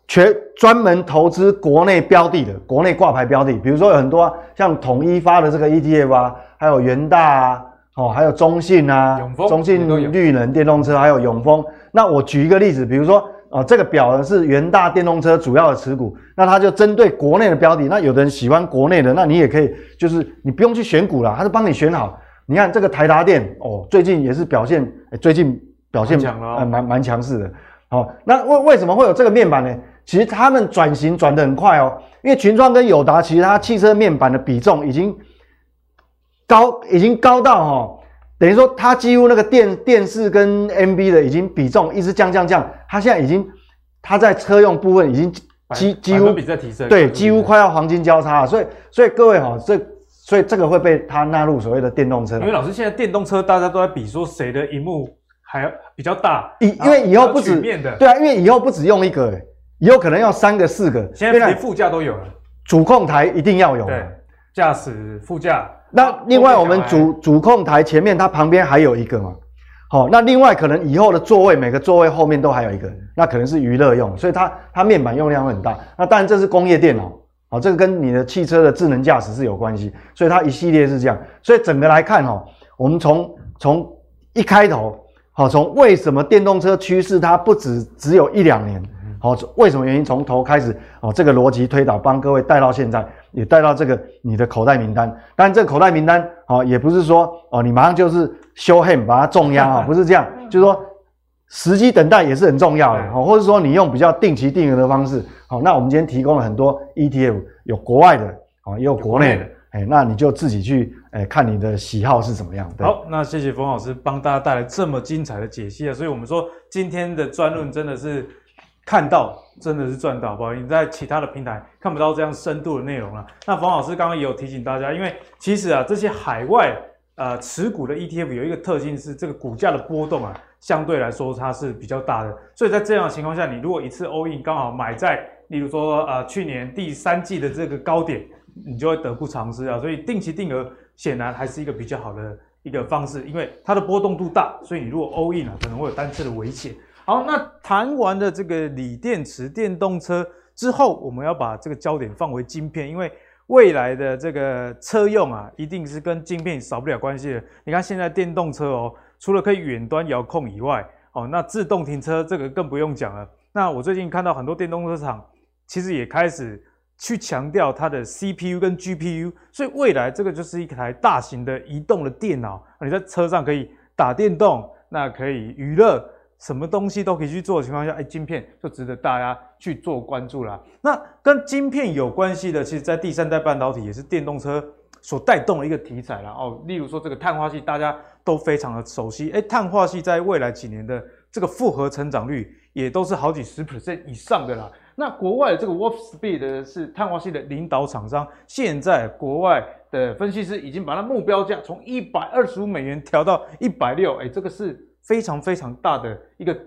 全专门投资国内标的的，国内挂牌标的，比如说有很多、啊、像统一发的这个 ETF 啊，还有元大啊，哦，还有中信啊，永，中信绿能电动车，还有永丰。那我举一个例子，比如说啊、哦，这个表呢是元大电动车主要的持股，那它就针对国内的标的。那有的人喜欢国内的，那你也可以，就是你不用去选股了，它是帮你选好。你看这个台达电哦，最近也是表现，欸、最近表现蛮蛮蛮强势的。好、哦，那为为什么会有这个面板呢？其实他们转型转得很快哦，因为群创跟友达，其实它汽车面板的比重已经高，已经高到哈、哦，等于说它几乎那个电电视跟 M B 的已经比重一直降降降，它现在已经它在车用部分已经几几乎比在提升，对，几乎快要黄金交叉了，所以所以各位哈、哦，这。所以这个会被它纳入所谓的电动车。因为老师现在电动车大家都在比说谁的荧幕还比较大，以因为以后不止面的，对啊，因为以后不止用一个，诶以后可能用三个四个。现在连副驾都有了，主控台一定要有。对，驾驶、副驾，那另外我们主主控台前面它旁边还有一个嘛？好，那另外可能以后的座位每个座位后面都还有一个，那可能是娱乐用，所以它它面板用量会很大。那当然这是工业电脑，好，这个跟你的汽车的智能驾驶是有关系，所以它一系列是这样。所以整个来看哈，我们从从一开头，好，从为什么电动车趋势它不止只有一两年，好，为什么原因从头开始，哦，这个逻辑推导帮各位带到现在。也带到这个你的口袋名单，但这个口袋名单哦，也不是说哦，你马上就是 show him 把它重压啊，不是这样，就是说时机等待也是很重要的哦，或者说你用比较定期定额的方式，好，那我们今天提供了很多 ETF，有国外的啊，也有国内的，哎，那你就自己去哎看你的喜好是怎么样。好，那谢谢冯老师帮大家带来这么精彩的解析啊，所以我们说今天的专论真的是。看到真的是赚到，不好意思，你在其他的平台看不到这样深度的内容了。那冯老师刚刚也有提醒大家，因为其实啊，这些海外呃持股的 ETF 有一个特性是，这个股价的波动啊，相对来说它是比较大的。所以在这样的情况下，你如果一次 all in 刚好买在，例如说呃去年第三季的这个高点，你就会得不偿失啊。所以定期定额显然还是一个比较好的一个方式，因为它的波动度大，所以你如果 all in 啊，可能会有单次的危险。好，那谈完了这个锂电池电动车之后，我们要把这个焦点放回晶片，因为未来的这个车用啊，一定是跟晶片少不了关系的。你看现在电动车哦，除了可以远端遥控以外，哦，那自动停车这个更不用讲了。那我最近看到很多电动车厂，其实也开始去强调它的 CPU 跟 GPU，所以未来这个就是一台大型的移动的电脑，你在车上可以打电动，那可以娱乐。什么东西都可以去做的情况下，哎，晶片就值得大家去做关注啦。那跟晶片有关系的，其实，在第三代半导体也是电动车所带动的一个题材啦。哦，例如说这个碳化矽，大家都非常的熟悉。哎，碳化系在未来几年的这个复合成长率也都是好几十 percent 以上的啦。那国外的这个 Wolfspeed 是碳化系的领导厂商，现在国外的分析师已经把它目标价从一百二十五美元调到一百六，哎，这个是。非常非常大的一个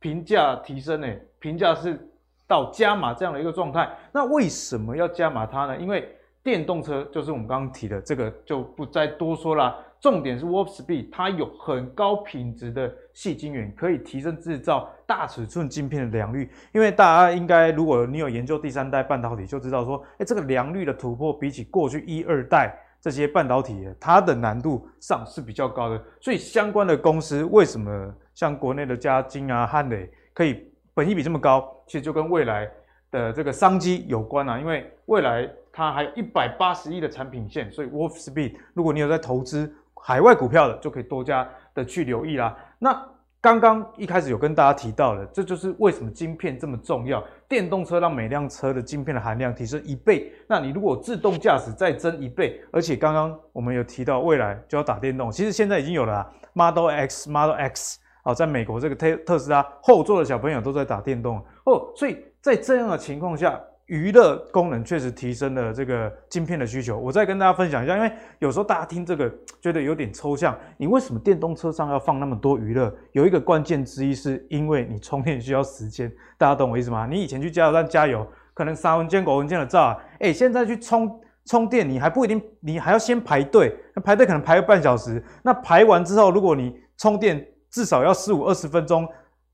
评价提升诶，评价是到加码这样的一个状态。那为什么要加码它呢？因为电动车就是我们刚刚提的这个，就不再多说了。重点是 Wolfspeed 它有很高品质的细晶圆，可以提升制造大尺寸晶片的良率。因为大家应该，如果你有研究第三代半导体，就知道说，诶，这个良率的突破比起过去一二代。这些半导体它的难度上是比较高的，所以相关的公司为什么像国内的嘉晶啊、汉磊可以本益比这么高？其实就跟未来的这个商机有关啊。因为未来它还有一百八十亿的产品线，所以 Wolfspeed 如果你有在投资海外股票的，就可以多加的去留意啦。那刚刚一开始有跟大家提到了，这就是为什么晶片这么重要。电动车让每辆车的晶片的含量提升一倍，那你如果自动驾驶再增一倍，而且刚刚我们有提到未来就要打电动，其实现在已经有了啊 Model X、Model X 啊，在美国这个特特斯拉后座的小朋友都在打电动哦，所以在这样的情况下。娱乐功能确实提升了这个晶片的需求。我再跟大家分享一下，因为有时候大家听这个觉得有点抽象。你为什么电动车上要放那么多娱乐？有一个关键之一是因为你充电需要时间。大家懂我意思吗？你以前去加油站加油，可能三分钟、五分钟的照，哎，现在去充充电，你还不一定，你还要先排队，那排队可能排个半小时。那排完之后，如果你充电至少要十五二十分钟。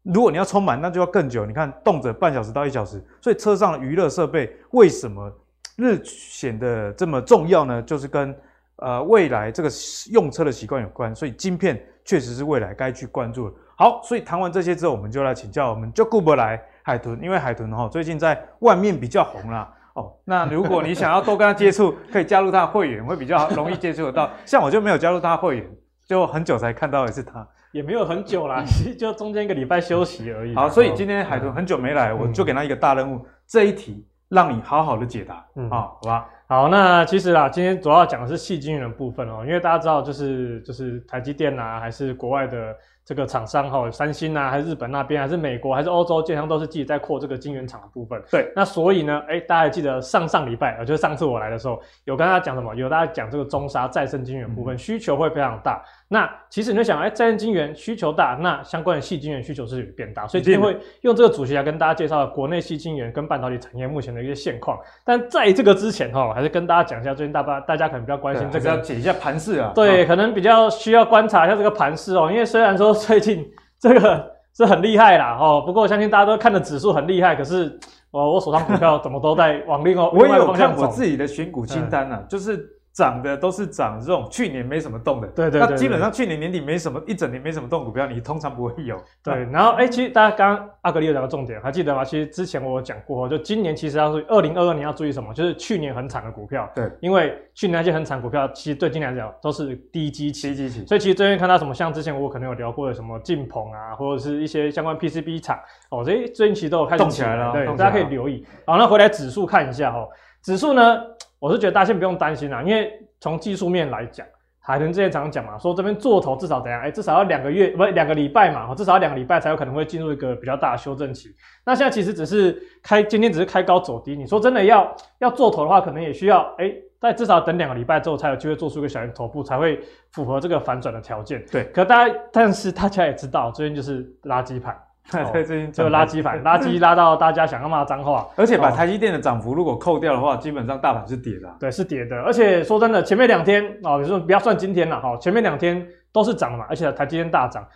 如果你要充满，那就要更久。你看，动辄半小时到一小时。所以车上的娱乐设备为什么日显得这么重要呢？就是跟呃未来这个用车的习惯有关。所以晶片确实是未来该去关注的。好，所以谈完这些之后，我们就来请教我们就顾不来海豚，因为海豚哈最近在外面比较红啦。哦。那如果你想要多跟他接触，可以加入他的会员，会比较容易接触得到。像我就没有加入他的会员，就很久才看到的是他。也没有很久啦，就中间一个礼拜休息而已。好，所以今天海豚很久没来，我就给他一个大任务，嗯、这一题让你好好的解答。嗯，好，好吧。好，那其实啦，今天主要讲的是细晶圆的部分哦，因为大家知道，就是就是台积电啊，还是国外的这个厂商哈，三星啊，还是日本那边，还是美国，还是欧洲，建商都是自己在扩这个晶圆厂的部分。对，那所以呢，哎，大家还记得上上礼拜，呃，就是上次我来的时候，有跟大家讲什么？有大家讲这个中沙再生晶圆部分、嗯、需求会非常大。那其实你就想，哎，再生晶圆需求大，那相关的细晶圆需求是变大，所以今天会用这个主题来跟大家介绍国内细晶圆跟半导体产业目前的一些现况。但在这个之前哈，还是跟大家讲一下，最近大家大家可能比较关心这个，要解一下盘势啊。对，可能比较需要观察一下这个盘势哦，因为虽然说最近这个是很厉害啦哦，不过我相信大家都看的指数很厉害，可是我我手上股票怎么都在往另外。我有看我自己的选股清单啊，嗯、就是。涨的都是涨这种去年没什么动的，对对对，对。那基本上去年年底没什么，一整年没什么动股票，你通常不会有。对，然后哎、欸，其实大家刚刚阿格力有两个重点，还记得吗？其实之前我有讲过，就今年其实要注意，二零二二年要注意什么？就是去年很惨的股票。对，因为去年那些很惨股票，其实对今年来讲都是低基期。低基期。所以其实最近看到什么，像之前我可能有聊过的什么晋鹏啊，或者是一些相关 PCB 厂哦，这些最近其实都有开始动起来了。对，大家可以留意。好，那回来指数看一下哦，指数呢，我是觉得大家先不用担心啦，因为。从技术面来讲，海豚之前常讲嘛，说这边做头至少怎样？哎，至少要两个月，不是两个礼拜嘛，至少要两个礼拜才有可能会进入一个比较大的修正期。那现在其实只是开，今天只是开高走低。你说真的要要做头的话，可能也需要哎，在至少等两个礼拜之后才有机会做出一个小型头部，才会符合这个反转的条件。对，可大家但是大家也知道，最近就是垃圾盘。对，最近就垃圾盘，垃圾拉到大家想要骂脏话，而且把台积电的涨幅如果扣掉的话，基本上大盘是跌的啊。对，是跌的。而且说真的，前面两天哦，比如说不要算今天了哈，前面两天都是涨的嘛，而且台积电大涨。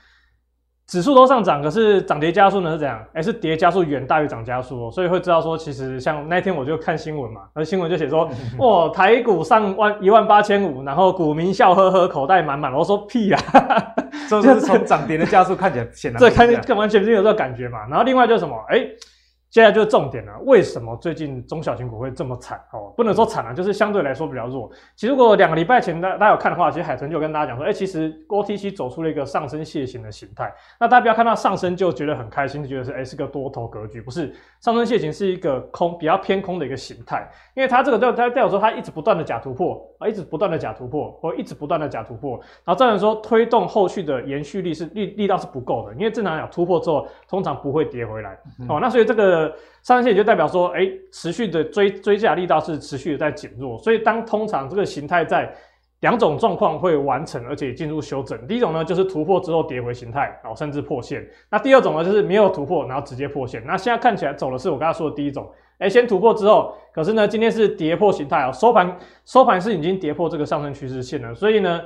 指数都上涨，可是涨跌加速呢是怎样？哎、欸，是跌加速远大于涨加速哦，所以会知道说，其实像那天我就看新闻嘛，那新闻就写说，哇，台股上万一万八千五，然后股民笑呵呵，口袋满满。我说屁啊，就是从涨跌的加速看起来显然，这看完全没有这个感觉嘛。然后另外就是什么，哎、欸。接下来就是重点了，为什么最近中小型股会这么惨？哦，不能说惨啊，就是相对来说比较弱。其实如果两个礼拜前大大家有看的话，其实海豚就跟大家讲说，哎、欸，其实 OTC 走出了一个上升楔形的形态。那大家不要看到上升就觉得很开心，就觉得是哎、欸、是个多头格局，不是上升楔形是一个空比较偏空的一个形态，因为它这个代代表说它一直不断的假突破啊，一直不断的假突破，或一直不断的假突破，然后这样说推动后续的延续力是力力道是不够的，因为正常讲突破之后通常不会跌回来。嗯、哦，那所以这个。上升楔形就代表说，哎、欸，持续的追追价力道是持续的在减弱，所以当通常这个形态在两种状况会完成，而且进入修正。第一种呢，就是突破之后跌回形态，然后甚至破线；那第二种呢，就是没有突破，然后直接破线。那现在看起来走的是我刚才说的第一种，哎、欸，先突破之后，可是呢，今天是跌破形态啊，收盘收盘是已经跌破这个上升趋势线了，所以呢。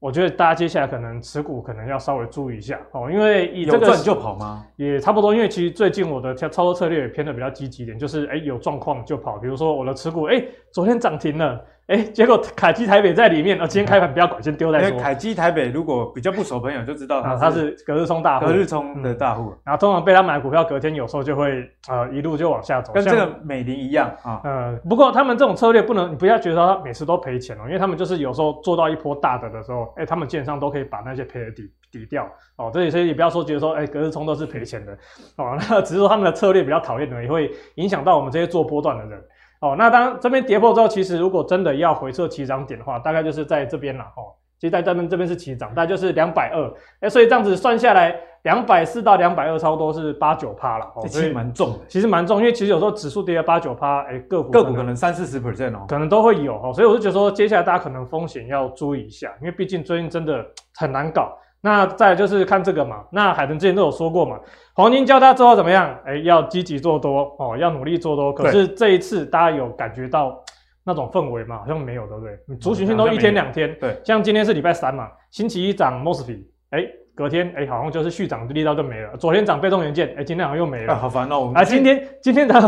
我觉得大家接下来可能持股可能要稍微注意一下哦，因为以这个有赚就跑吗？也差不多，因为其实最近我的操操作策略也偏的比较积极一点，就是哎有状况就跑，比如说我的持股哎昨天涨停了。哎，结果凯基台北在里面，啊，今天开盘不要管，先丢在说。因为凯基台北如果比较不熟朋友就知道他，他是隔日冲大户，隔日冲的大户，嗯。然后通常被他买股票，隔天有时候就会呃一路就往下走，跟这个美林一样啊。呃，不过他们这种策略不能，你不要觉得他每次都赔钱哦，因为他们就是有时候做到一波大的的时候，哎，他们基本上都可以把那些赔的底抵掉哦。这里所以你不要说觉得说，哎，隔日冲都是赔钱的哦，那只是说他们的策略比较讨厌的，也会影响到我们这些做波段的人。哦，那当这边跌破之后，其实如果真的要回撤起涨点的话，大概就是在这边了。哦，其实在这边这边是起涨，大概就是两百二。哎，所以这样子算下来，两百四到两百二，差不多是八九趴了。哦，其实蛮重的。其实蛮重，因为其实有时候指数跌了八九趴，哎，个股个股可能三四十 percent 哦，可能都会有哦。所以我就觉得说，接下来大家可能风险要注意一下，因为毕竟最近真的很难搞。那再就是看这个嘛，那海豚之前都有说过嘛，黄金交叉之后怎么样？哎、欸，要积极做多哦，要努力做多。可是这一次大家有感觉到 那种氛围吗？好像没有，对不对？族群性都一天两天，对，像今天是礼拜三嘛，星期一涨 Mosfet，哎，隔天哎、欸、好像就是续涨的力道就没了。昨天涨被动元件，哎、欸，今天好像又没了。啊、好烦哦。啊，今天今天涨，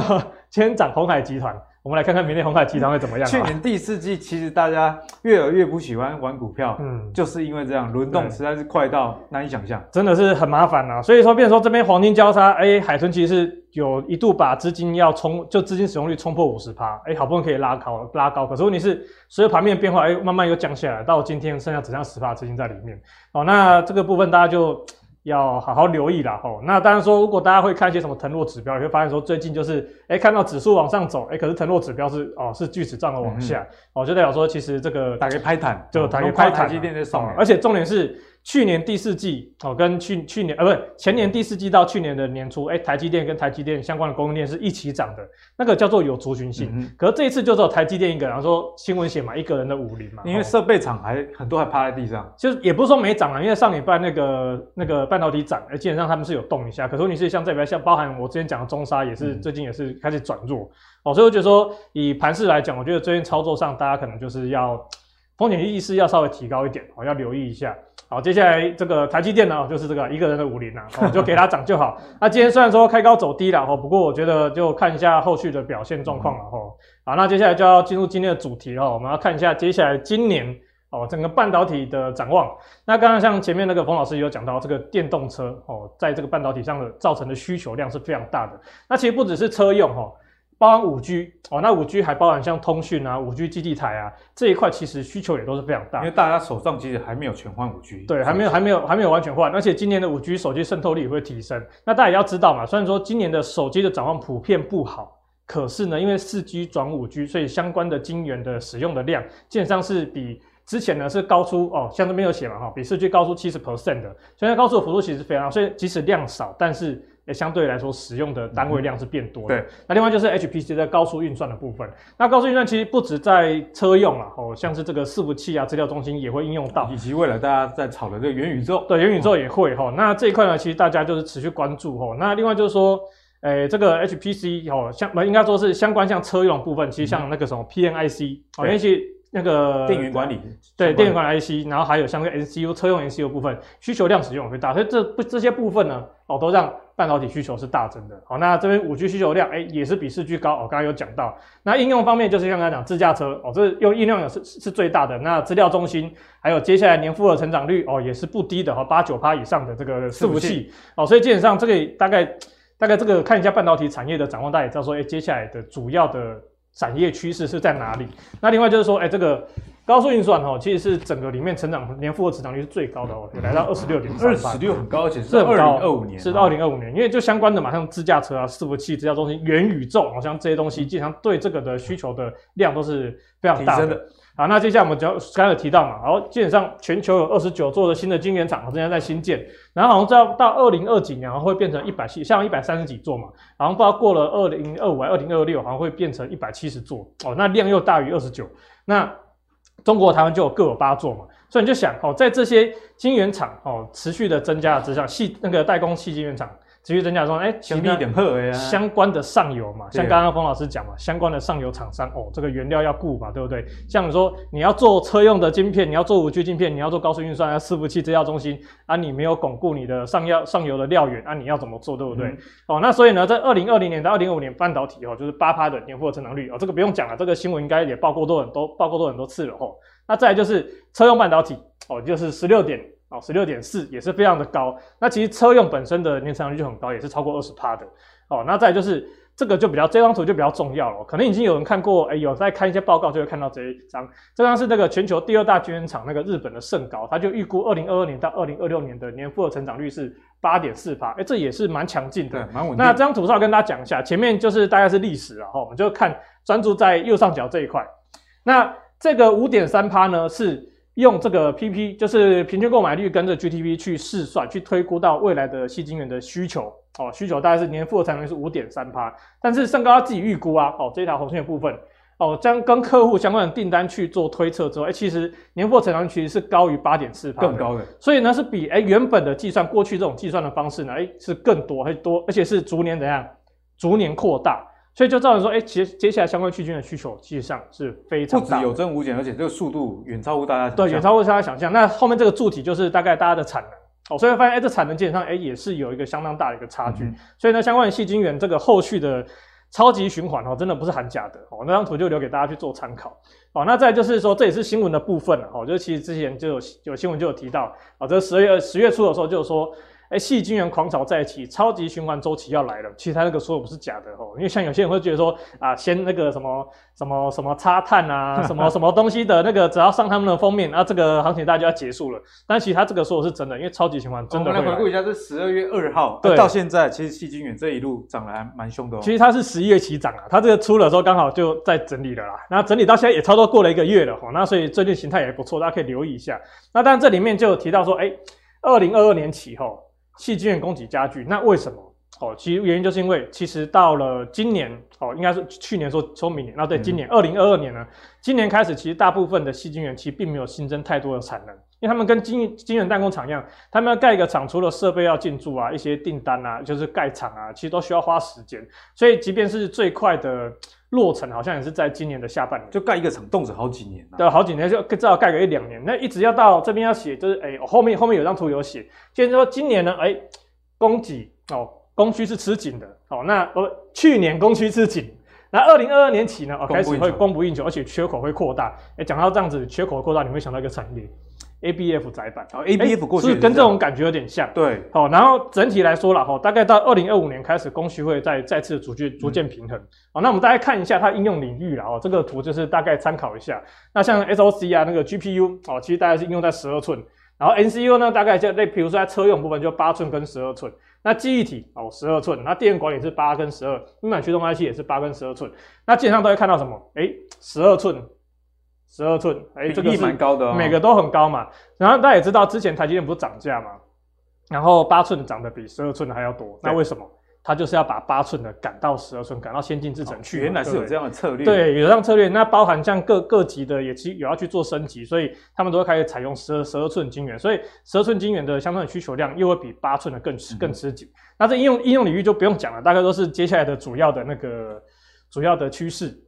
今天涨 鸿海集团。我们来看看明天鸿海集团会怎么样？去年第四季其实大家 越来越不喜欢玩股票，嗯，就是因为这样轮动实在是快到难以想象，真的是很麻烦啊。所以说，变成说这边黄金交叉，哎、欸，海豚其实是有一度把资金要冲，就资金使用率冲破五十趴，哎，好不容易可以拉高拉高，可是问题是随着盘面变化，哎、欸，慢慢又降下来，到今天剩下只剩十趴资金在里面。哦，那这个部分大家就。要好好留意啦吼，那当然说，如果大家会看一些什么腾落指标，你会发现说最近就是，哎、欸，看到指数往上走，哎、欸，可是腾落指标是哦是锯齿状的往下，哦、嗯，就代表说其实这个打开拍坦，就打开拍弹，台积电在上面，而且重点是去年第四季哦，跟去去年呃，不是前年第四季到去年的年初，哎，台积电跟台积电相关的供应链是一起涨的，那个叫做有族群性。嗯、可是这一次就只有台积电一个，然后说新闻写嘛，一个人的武林嘛，因为设备厂还很多还趴在地上，就是也不是说没涨啊，因为上礼拜那个那个半导体涨，基本上他们是有动一下。可是你是像这边像包含我之前讲的中沙也是、嗯、最近也是开始转弱哦，所以我觉得说以盘势来讲，我觉得最近操作上大家可能就是要风险意识要稍微提高一点哦，要留意一下。好，接下来这个台积电呢，就是这个一个人的武林呐，哦，就给它涨就好。那今天虽然说开高走低了，哦，不过我觉得就看一下后续的表现状况了，哈。好，那接下来就要进入今天的主题了，我们要看一下接下来今年哦整个半导体的展望。那刚刚像前面那个冯老师有讲到，这个电动车哦，在这个半导体上的造成的需求量是非常大的。那其实不只是车用哈。包含五 G 哦，那五 G 还包含像通讯啊、五 G 基地台啊这一块，其实需求也都是非常大。因为大家手上其实还没有全换五 G，对，还没有、还没有、还没有完全换。而且今年的五 G 手机渗透率也会提升。那大家也要知道嘛，虽然说今年的手机的展望普遍不好，可是呢，因为四 G 转五 G，所以相关的晶圆的使用的量，基本上是比之前呢是高出哦，像这边有写嘛哈，比四 G 高出七十 percent 的，所以它高出的幅度其实非常大，所以即使量少，但是。也相对来说，使用的单位量是变多的。嗯、对，那另外就是 HPC 在高速运算的部分。那高速运算其实不止在车用了，哦，像是这个伺服器啊、资料中心也会应用到，以及未来大家在炒的这个元宇宙。对，元宇宙也会哈、哦。那这一块呢，其实大家就是持续关注哈、哦。那另外就是说，诶、欸，这个 HPC 哦，像应该说是相关像车用部分，其实像那个什么 PNIC 哦，因为其实那个电源管理，对，电源管理 IC，然后还有像个 MCU 车用 MCU 部分，需求量使用会大，所以这不这些部分呢，哦，都让。半导体需求是大增的，好，那这边五 G 需求量，哎、欸，也是比四 G 高，我刚刚有讲到。那应用方面，就是像刚才讲自驾车，哦，这用应用也是是最大的。那资料中心，还有接下来年复合成长率，哦，也是不低的，哈，八九趴以上的这个伺服器，哦，所以基本上这个大概大概这个看一下半导体产业的展望，大家也知道说，哎、欸，接下来的主要的产业趋势是在哪里？那另外就是说，哎、欸，这个。高速运算哈，其实是整个里面成长年复合成长率是最高的哦，有来到二十六点二十六很高，而且是二零二五年，是二零二五年，因为就相关的嘛，像自驾车啊、伺服器、资料中心、元宇宙，好像这些东西，基本上对这个的需求的量都是非常大的。的好，那接下来我们只要刚才有提到嘛，然后基本上全球有二十九座的新的晶圆厂，正在在新建，然后好像到到二零二几年然后会变成一百七，像一百三十几座嘛，然后不知道过了二零二五还二零二六，好像会变成一百七十座哦，那量又大于二十九，那。中国台湾就有各有八座嘛，所以你就想哦，在这些晶圆厂哦持续的增加之下，细那个代工细晶圆厂持续增加说，哎、欸，相一点贺相关的上游嘛，像刚刚冯老师讲嘛，相关的上游厂商哦，这个原料要顾嘛，对不对？像你说你要做车用的晶片，你要做五 G 晶片，你要做高速运算，要伺服器资料中心啊，你没有巩固你的上药上游的料源啊，你要怎么做，对不对？嗯、哦，那所以呢，在二零二零年到二零二五年，半导体哦，就是八趴的年复合成长率哦，这个不用讲了，这个新闻应该也报过多很多，报过多很多次了哦。那再来就是车用半导体哦，就是十六点哦，十六点四也是非常的高。那其实车用本身的年成长率就很高，也是超过二十趴的哦。那再就是这个就比较这张图就比较重要了，可能已经有人看过，哎、欸，有在看一些报告就会看到这一张。这张是那个全球第二大晶圆厂那个日本的盛高，他就预估二零二二年到二零二六年的年复合成长率是八点四趴，哎，这也是蛮强劲的，蛮稳定。那这张图上跟大家讲一下，前面就是大概是历史了哈，我们就看专注在右上角这一块，那。这个五点三趴呢，是用这个 PP，就是平均购买率跟着 GTP 去试算，去推估到未来的矽晶圆的需求。哦，需求大概是年复合成长率是五点三趴，但是胜高他自己预估啊，哦，这一条红线的部分。哦，将跟客户相关的订单去做推测之后，哎，其实年复合成长率其实是高于八点四趴，更高的，所以呢是比哎原本的计算过去这种计算的方式呢，哎是更多还多，而且是逐年怎样，逐年扩大。所以就造成说，哎、欸，接接下来相关矽晶的需求，其实上是非常大的，不止有增无减，而且这个速度远超乎大家。对，远超乎大家想象。那后面这个柱体就是大概大家的产能哦，所以发现，哎、欸，这产能基本上，哎、欸，也是有一个相当大的一个差距。嗯、所以呢，相关的细晶圆这个后续的超级循环哦，真的不是喊假的哦。那张图就留给大家去做参考哦。那再就是说，这也是新闻的部分了哦，就是其实之前就有有新闻就有提到啊，这十月十月初的时候就有说。哎，细晶圆狂潮再起，超级循环周期要来了。其实他那个说的不是假的哦，因为像有些人会觉得说啊，先那个什么什么什么擦碳啊，什么 什么东西的那个，只要上他们的封面，那、啊、这个行情大家就要结束了。但其实他这个说的是真的，因为超级循环真的会来。我们来回顾一下，是十二月二号对到现在，其实细晶圆这一路涨得还蛮凶的哦。其实它是十一月起涨啊，它这个出了之后刚好就在整理了啦。那整理到现在也差不多过了一个月了哈，那所以最近形态也不错，大家可以留意一下。那当然这里面就有提到说，哎，二零二二年起后。矽晶圆供给加剧，那为什么？哦，其实原因就是因为，其实到了今年，哦，应该是去年说说明年，那对，今年二零二二年呢，今年开始，其实大部分的细晶圆其实并没有新增太多的产能，因为他们跟晶晶圆代工厂一样，他们要盖一个厂，除了设备要进驻啊，一些订单啊，就是盖厂啊，其实都需要花时间，所以即便是最快的。落成好像也是在今年的下半年，就盖一个厂，动辄好几年，对，好几年就至少盖个一两年。那一直要到这边要写，就是哎、欸，后面后面有张图有写，就是说今年呢，哎、欸，供给哦，供需是吃紧的，哦，那呃去年供需吃紧，那二零二二年起呢，哦开始会供不应求，而且缺口会扩大。哎、欸，讲到这样子，缺口扩大，你会想到一个产业。A B F 载板，哦，A B F 过去是跟这种感觉有点像，对，好，然后整体来说了哈，大概到二零二五年开始，供需会再再次逐渐逐渐平衡，好，那我们大家看一下它应用领域了哦，这个图就是大概参考一下，那像 S O C 啊，那个 G P U 哦，其实大概是应用在十二寸，然后 N C U 呢，大概就那比如说在车用部分就八寸跟十二寸，那记忆体哦十二寸，那电源管理是八跟十二，面板驱动 I C 也是八跟十二寸，那基本上都会看到什么？诶，十二寸。十二寸，哎、欸，这个是蛮高的，每个都很高嘛。然后大家也知道，之前台积电不是涨价嘛，然后八寸涨得比十二寸的还要多。那为什么？它就是要把八寸的赶到十二寸，赶到先进制程去。原来是有这样的策略。对，有这样策略。那包含像各各级的也其实有要去做升级，所以他们都会开始采用十二十二寸晶圆。所以十二寸晶圆的相对的需求量又会比八寸的更吃更吃紧。嗯、那这应用应用领域就不用讲了，大概都是接下来的主要的那个主要的趋势。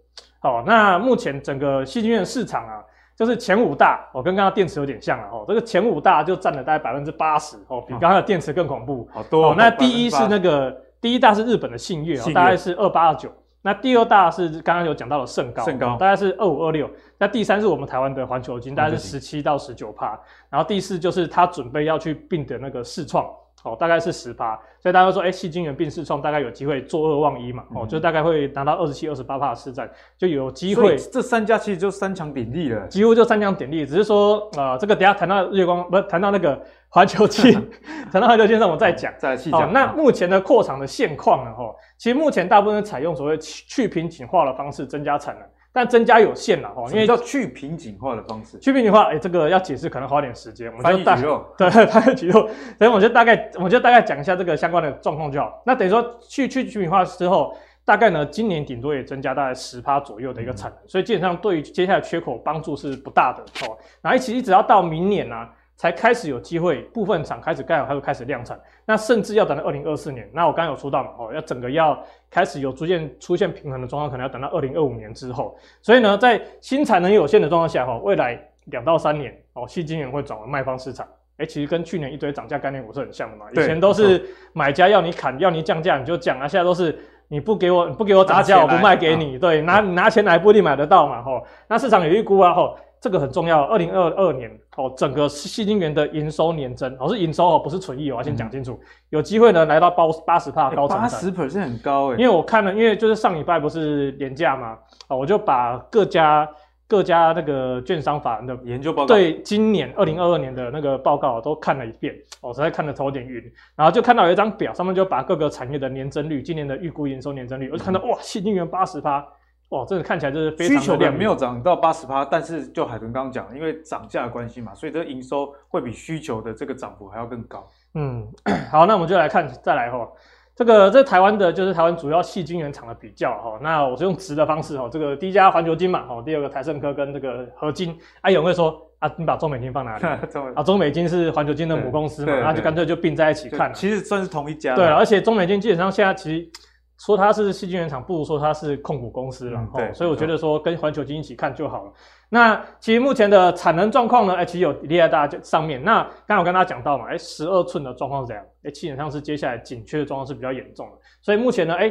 好，那目前整个矽晶圆市场啊，就是前五大，哦，跟刚刚电池有点像了哦。这个前五大就占了大概百分之八十哦，比刚刚的电池更恐怖。好多。哦，那第一是那个第一大是日本的信越，哦，大概是二八二九。那第二大是刚刚有讲到的盛高，盛高大概是二五二六。那第三是我们台湾的环球金，大概是十七到十九趴。然后第四就是他准备要去并的那个世创。哦，大概是十趴，所以大家都说，哎、欸，矽晶圆并世创大概有机会坐二望一嘛，哦，就大概会拿到二十七、二十八趴的市占，就有机会。这三家其实就三强鼎立了，几乎就三强鼎立，只是说，呃，这个等下谈到日月光，不是谈到那个 环球器，谈到环球线上我再讲，再细讲。哦，那目前的扩厂的现况呢？哦，其实目前大部分采用所谓去瓶颈化的方式增加产能。但增加有限了哦，因为叫去瓶颈化的方式。去瓶颈化，哎、欸，这个要解释可能花点时间。我们就大 对，翻译肌肉。所以我就大概，我就大概讲一下这个相关的状况就好。那等于说去去去瓶颈化之后，大概呢，今年顶多也增加大概十趴左右的一个产能，嗯、所以基本上对于接下来缺口帮助是不大的哦。然后其实只要到明年呢、啊。才开始有机会，部分厂开始盖好，它就开始量产。那甚至要等到二零二四年。那我刚刚有说到嘛，哦，要整个要开始有逐渐出现平衡的状况，可能要等到二零二五年之后。所以呢，在新产能有限的状况下，哈，未来两到三年，哦，矽晶圆会转为卖方市场。哎、欸，其实跟去年一堆涨价概念股是很像的嘛。以前都是买家要你砍，要你降价你就降啊，现在都是你不给我不给我涨价，我不卖给你。对，拿拿钱来不一定买得到嘛，吼。那市场有预估啊，吼。这个很重要，二零二二年哦，整个矽晶圆的营收年增哦，是营收哦，不是纯益，我要先讲清楚。嗯、有机会呢，来到八八十趴高成长，八十 percent 很高诶。因为我看了，因为就是上礼拜不是年假嘛，啊，我就把各家各家那个券商法人的研究报告，对今年二零二二年的那个报告都看了一遍，我实在看得头有点晕。然后就看到有一张表，上面就把各个产业的年增率，今年的预估营收年增率，我就看到哇，矽晶圆八十趴。哇，这个看起来就是非常的需求量没有涨到八十趴，但是就海豚刚刚讲，因为涨价的关系嘛，所以这个营收会比需求的这个涨幅还要更高。嗯，好，那我们就来看，再来哈，这个这台湾的就是台湾主要细晶圆厂的比较哈，那我是用值的方式哈，这个第一家环球晶嘛，哦，第二个台盛科跟这个合晶，啊，有人会说啊，你把中美晶放哪里？啊，中美晶是环球晶的母公司嘛，那就干脆就并在一起看，其实算是同一家。对，而且中美晶基本上现在其实。说它是细晶原厂，不如说它是控股公司了。嗯、对，所以我觉得说跟环球金一起看就好了。那其实目前的产能状况呢？哎，其实有列在大家上面。那刚才我跟大家讲到嘛，哎，十二寸的状况是怎样？哎，基本上是接下来紧缺的状况是比较严重的。所以目前呢，哎，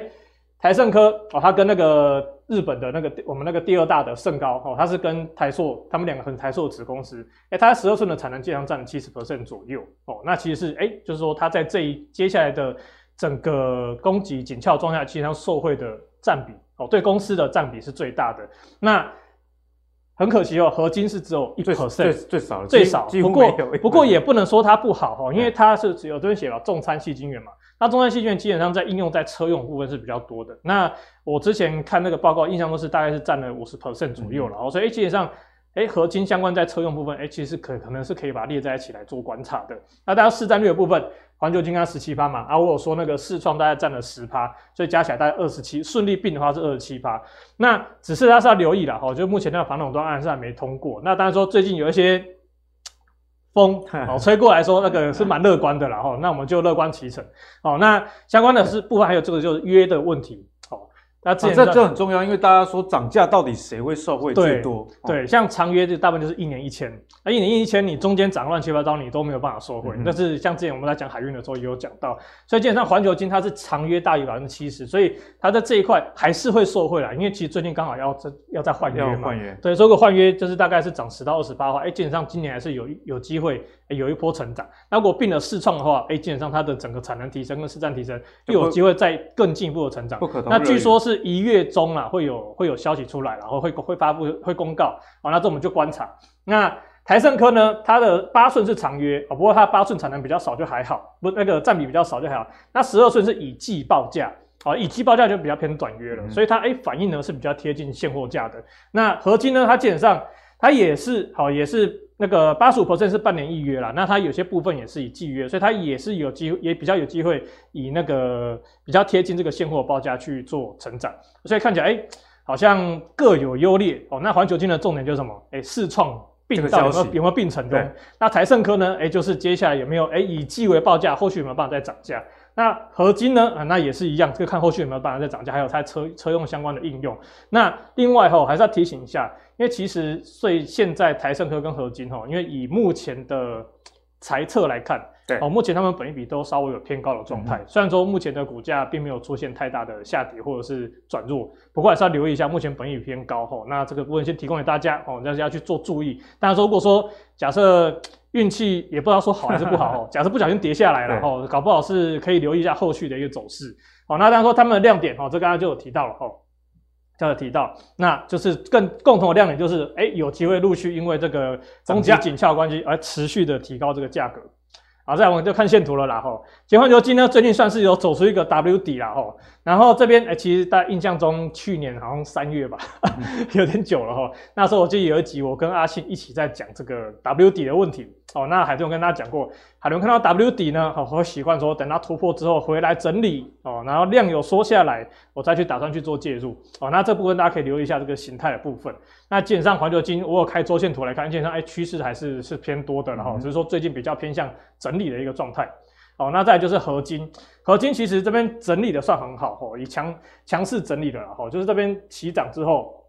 台盛科哦，它跟那个日本的那个我们那个第二大的盛高哦，它是跟台硕他们两个很台硕的子公司，哎，它十二寸的产能基本上占了七十 percent 左右哦，那其实是哎，就是说它在这一接下来的整个供给紧俏状态，其实上受惠的占比哦，对公司的占比是最大的。那很可惜哦，合金是只有一 percent，最最少最少，不过不过也不能说它不好哈，因为它是只有这边写了重餐矽晶圆嘛。那中山矽晶圆基本上在应用在车用部分是比较多的。那我之前看那个报告，印象中是大概是占了五十 percent 左右了。哦、嗯，所以基本上，哎，合金相关在车用部分，哎，其实可可能是可以把它列在一起来做观察的。那大家市占率的部分，环球金刚十七趴嘛，啊，我有说那个四创大概占了十趴，所以加起来大概二十七，顺利并的话是二十七趴。那只是大家是要留意了哈，就目前那个反垄断案是还没通过。那当然说最近有一些。风哦，吹过来说那个是蛮乐观的了。哈，那我们就乐观其成哦。那相关的是部分还有这个就是约的问题。那这这就很重要，因为大家说涨价到底谁会受惠最多？对，对，像长约就大部分就是一年一千，那一年一千，你中间涨乱七八糟，你都没有办法收回。嗯、但是像之前我们在讲海运的时候也有讲到，所以基本上环球金它是长约大于百分之七十，所以它在这一块还是会受惠啦。因为其实最近刚好要这要再换约嘛，换约。对，如果换约就是大概是涨十到二十八的话，哎，基本上今年还是有有机会有一波成长。那如果并了世创的话，哎，基本上它的整个产能提升跟市占提升，又有机会再更进一步的成长。不可那据说是一月中。会有会有消息出来，然后会会发布会公告，好，那这我们就观察。那台盛科呢，它的八寸是长约，不过它八寸产能比较少，就还好，不那个占比比较少就还好。那十二寸是以季报价，啊，以季报价就比较偏短约了，嗯、所以它哎反应呢是比较贴近现货价的。那合金呢，它基本上它也是好，也是。那个八十五 percent 是半年一约啦，那它有些部分也是以季约，所以它也是有机会，也比较有机会以那个比较贴近这个现货报价去做成长，所以看起来哎、欸，好像各有优劣哦。那环球金的重点就是什么？哎、欸，世创并到有没有有没有并成功？那台盛科呢？哎、欸，就是接下来有没有哎、欸、以季为报价，后续有没有办法再涨价？那合金呢？啊，那也是一样，这个看后续有没有办法再涨价，还有它车车用相关的应用。那另外哈，还是要提醒一下。因为其实，所以现在台盛科跟合金哈，因为以目前的猜测来看，对哦，目前他们本益比都稍微有偏高的状态。嗯、虽然说目前的股价并没有出现太大的下跌或者是转弱，不过还是要留意一下，目前本益比偏高哈。那这个部分先提供给大家哦，大家要去做注意。当然说，如果说假设运气也不知道说好还是不好哦，假设不小心跌下来了哈，对搞不好是可以留意一下后续的一个走势。好，那当然说他们的亮点哈，这刚刚就有提到了哈。刚才提到，那就是更共同的亮点就是，哎，有机会陆续因为这个供给紧俏关系而持续的提高这个价格。好，再来我们就看线图了啦吼。环球晶呢，最近算是有走出一个 W 底啦吼。然后这边哎、欸，其实大家印象中去年好像三月吧，嗯、有点久了吼。那时候我记得有一集我跟阿信一起在讲这个 W 底的问题哦。那海豚跟大家讲过，海豚看到 W 底呢，好，我习惯说等它突破之后回来整理哦，然后量有缩下来，我再去打算去做介入哦。那这部分大家可以留意一下这个形态的部分。那基本上环球金，我有开周线图来看，基本上哎趋势还是是偏多的，然后只是说最近比较偏向整理的一个状态。哦，那再来就是合金，合金其实这边整理的算很好哦，以强强势整理的了哈，就是这边起涨之后，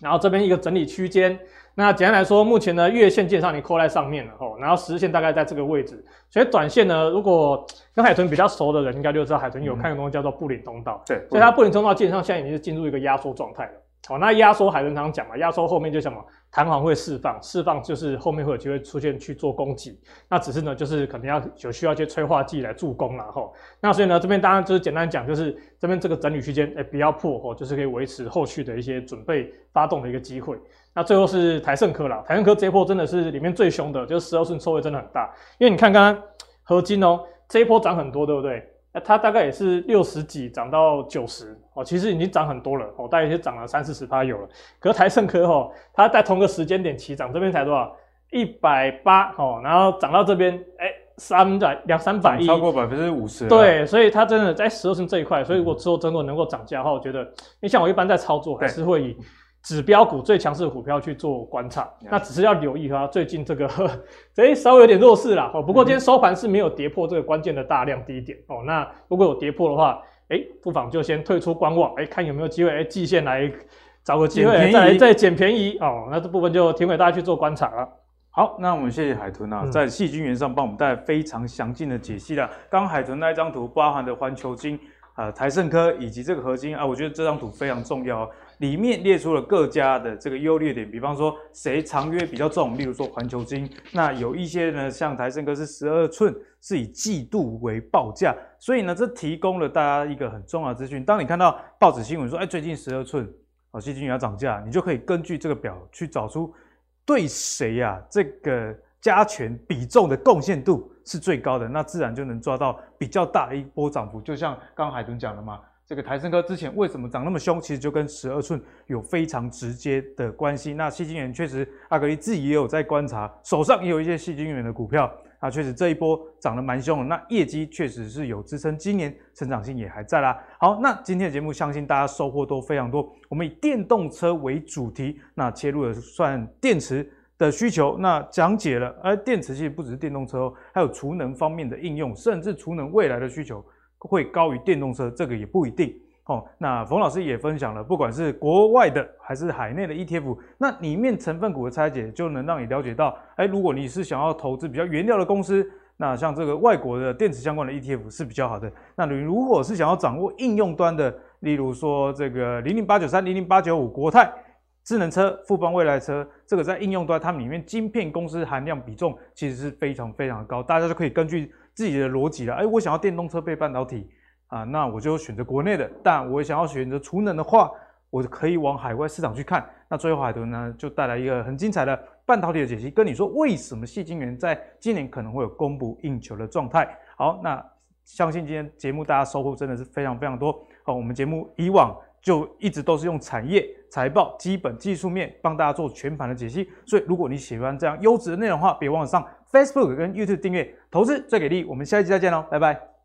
然后这边一个整理区间。那简单来说，目前呢月线基本上你扣在上面了哦，然后十线大概在这个位置，所以短线呢，如果跟海豚比较熟的人，应该就知道海豚有看个东西叫做布林通道，对，所以它布林通道基本上现在已经是进入一个压缩状态了。好，那压缩海豚常讲嘛，压缩后面就什么？弹簧会释放，释放就是后面会有机会出现去做攻击，那只是呢，就是可能要有需要一些催化剂来助攻了吼。那所以呢，这边当然就是简单讲，就是这边这个整理区间哎不要破哦，就是可以维持后续的一些准备发动的一个机会。那最后是台胜科啦，台胜科这一波真的是里面最凶的，就是十二寸受惠真的很大，因为你看刚刚合金哦，这一波涨很多，对不对？那它大概也是六十几涨到九十哦，其实已经涨很多了哦，大概也涨了三四十趴有了。可是台盛科哦，它在同个时间点起涨，这边才多少？一百八哦，然后涨到这边哎，三百两三百亿，超过百分之五十。对，所以它真的在十二寸这一块，所以如果之后真的能够涨价的话，我觉得，因为像我一般在操作还是会以。指标股最强势的股票去做观察，那只是要留意它最近这个，诶稍微有点弱势啦哦。不过今天收盘是没有跌破这个关键的大量低点哦。那如果有跌破的话，诶不妨就先退出观望，诶看有没有机会诶季线来找个机会再来再捡便宜哦。那这部分就提供给大家去做观察了。好，那我们谢谢海豚啊，在细菌源上帮我们带来非常详尽的解析了。刚刚海豚那一张图包含的环球金。啊，台盛科以及这个合金啊，我觉得这张图非常重要。里面列出了各家的这个优劣点，比方说谁长约比较重，例如说环球金，那有一些呢，像台胜科是十二寸，是以季度为报价，所以呢，这提供了大家一个很重要的资讯。当你看到报纸新闻说，哎，最近十二寸哦，矽晶要涨价，你就可以根据这个表去找出对谁呀、啊、这个加权比重的贡献度是最高的，那自然就能抓到比较大的一波涨幅。就像刚刚海豚讲的嘛。这个台胜科之前为什么涨那么凶？其实就跟十二寸有非常直接的关系。那矽晶圆确实，阿格力自己也有在观察，手上也有一些矽晶圆的股票。啊，确实这一波涨得蛮凶的。那业绩确实是有支撑，今年成长性也还在啦。好，那今天的节目相信大家收获都非常多。我们以电动车为主题，那切入了算电池的需求，那讲解了，而电池其实不只是电动车哦，还有储能方面的应用，甚至储能未来的需求。会高于电动车，这个也不一定哦。那冯老师也分享了，不管是国外的还是海内的 ETF，那里面成分股的拆解就能让你了解到，哎，如果你是想要投资比较原料的公司，那像这个外国的电池相关的 ETF 是比较好的。那你如果是想要掌握应用端的，例如说这个零零八九三、零零八九五国泰智能车、富邦未来车，这个在应用端它们里面晶片公司含量比重其实是非常非常的高，大家就可以根据。自己的逻辑了，哎，我想要电动车配半导体啊，那我就选择国内的；但我想要选择储能的话，我可以往海外市场去看。那最后海豚呢，就带来一个很精彩的半导体的解析，跟你说为什么细晶圆在今年可能会有供不应求的状态。好，那相信今天节目大家收获真的是非常非常多。好，我们节目以往就一直都是用产业、财报、基本技术面帮大家做全盘的解析，所以如果你喜欢这样优质的内容的话，别忘了上。Facebook 跟 YouTube 订阅，投资最给力，我们下一期再见喽，拜拜。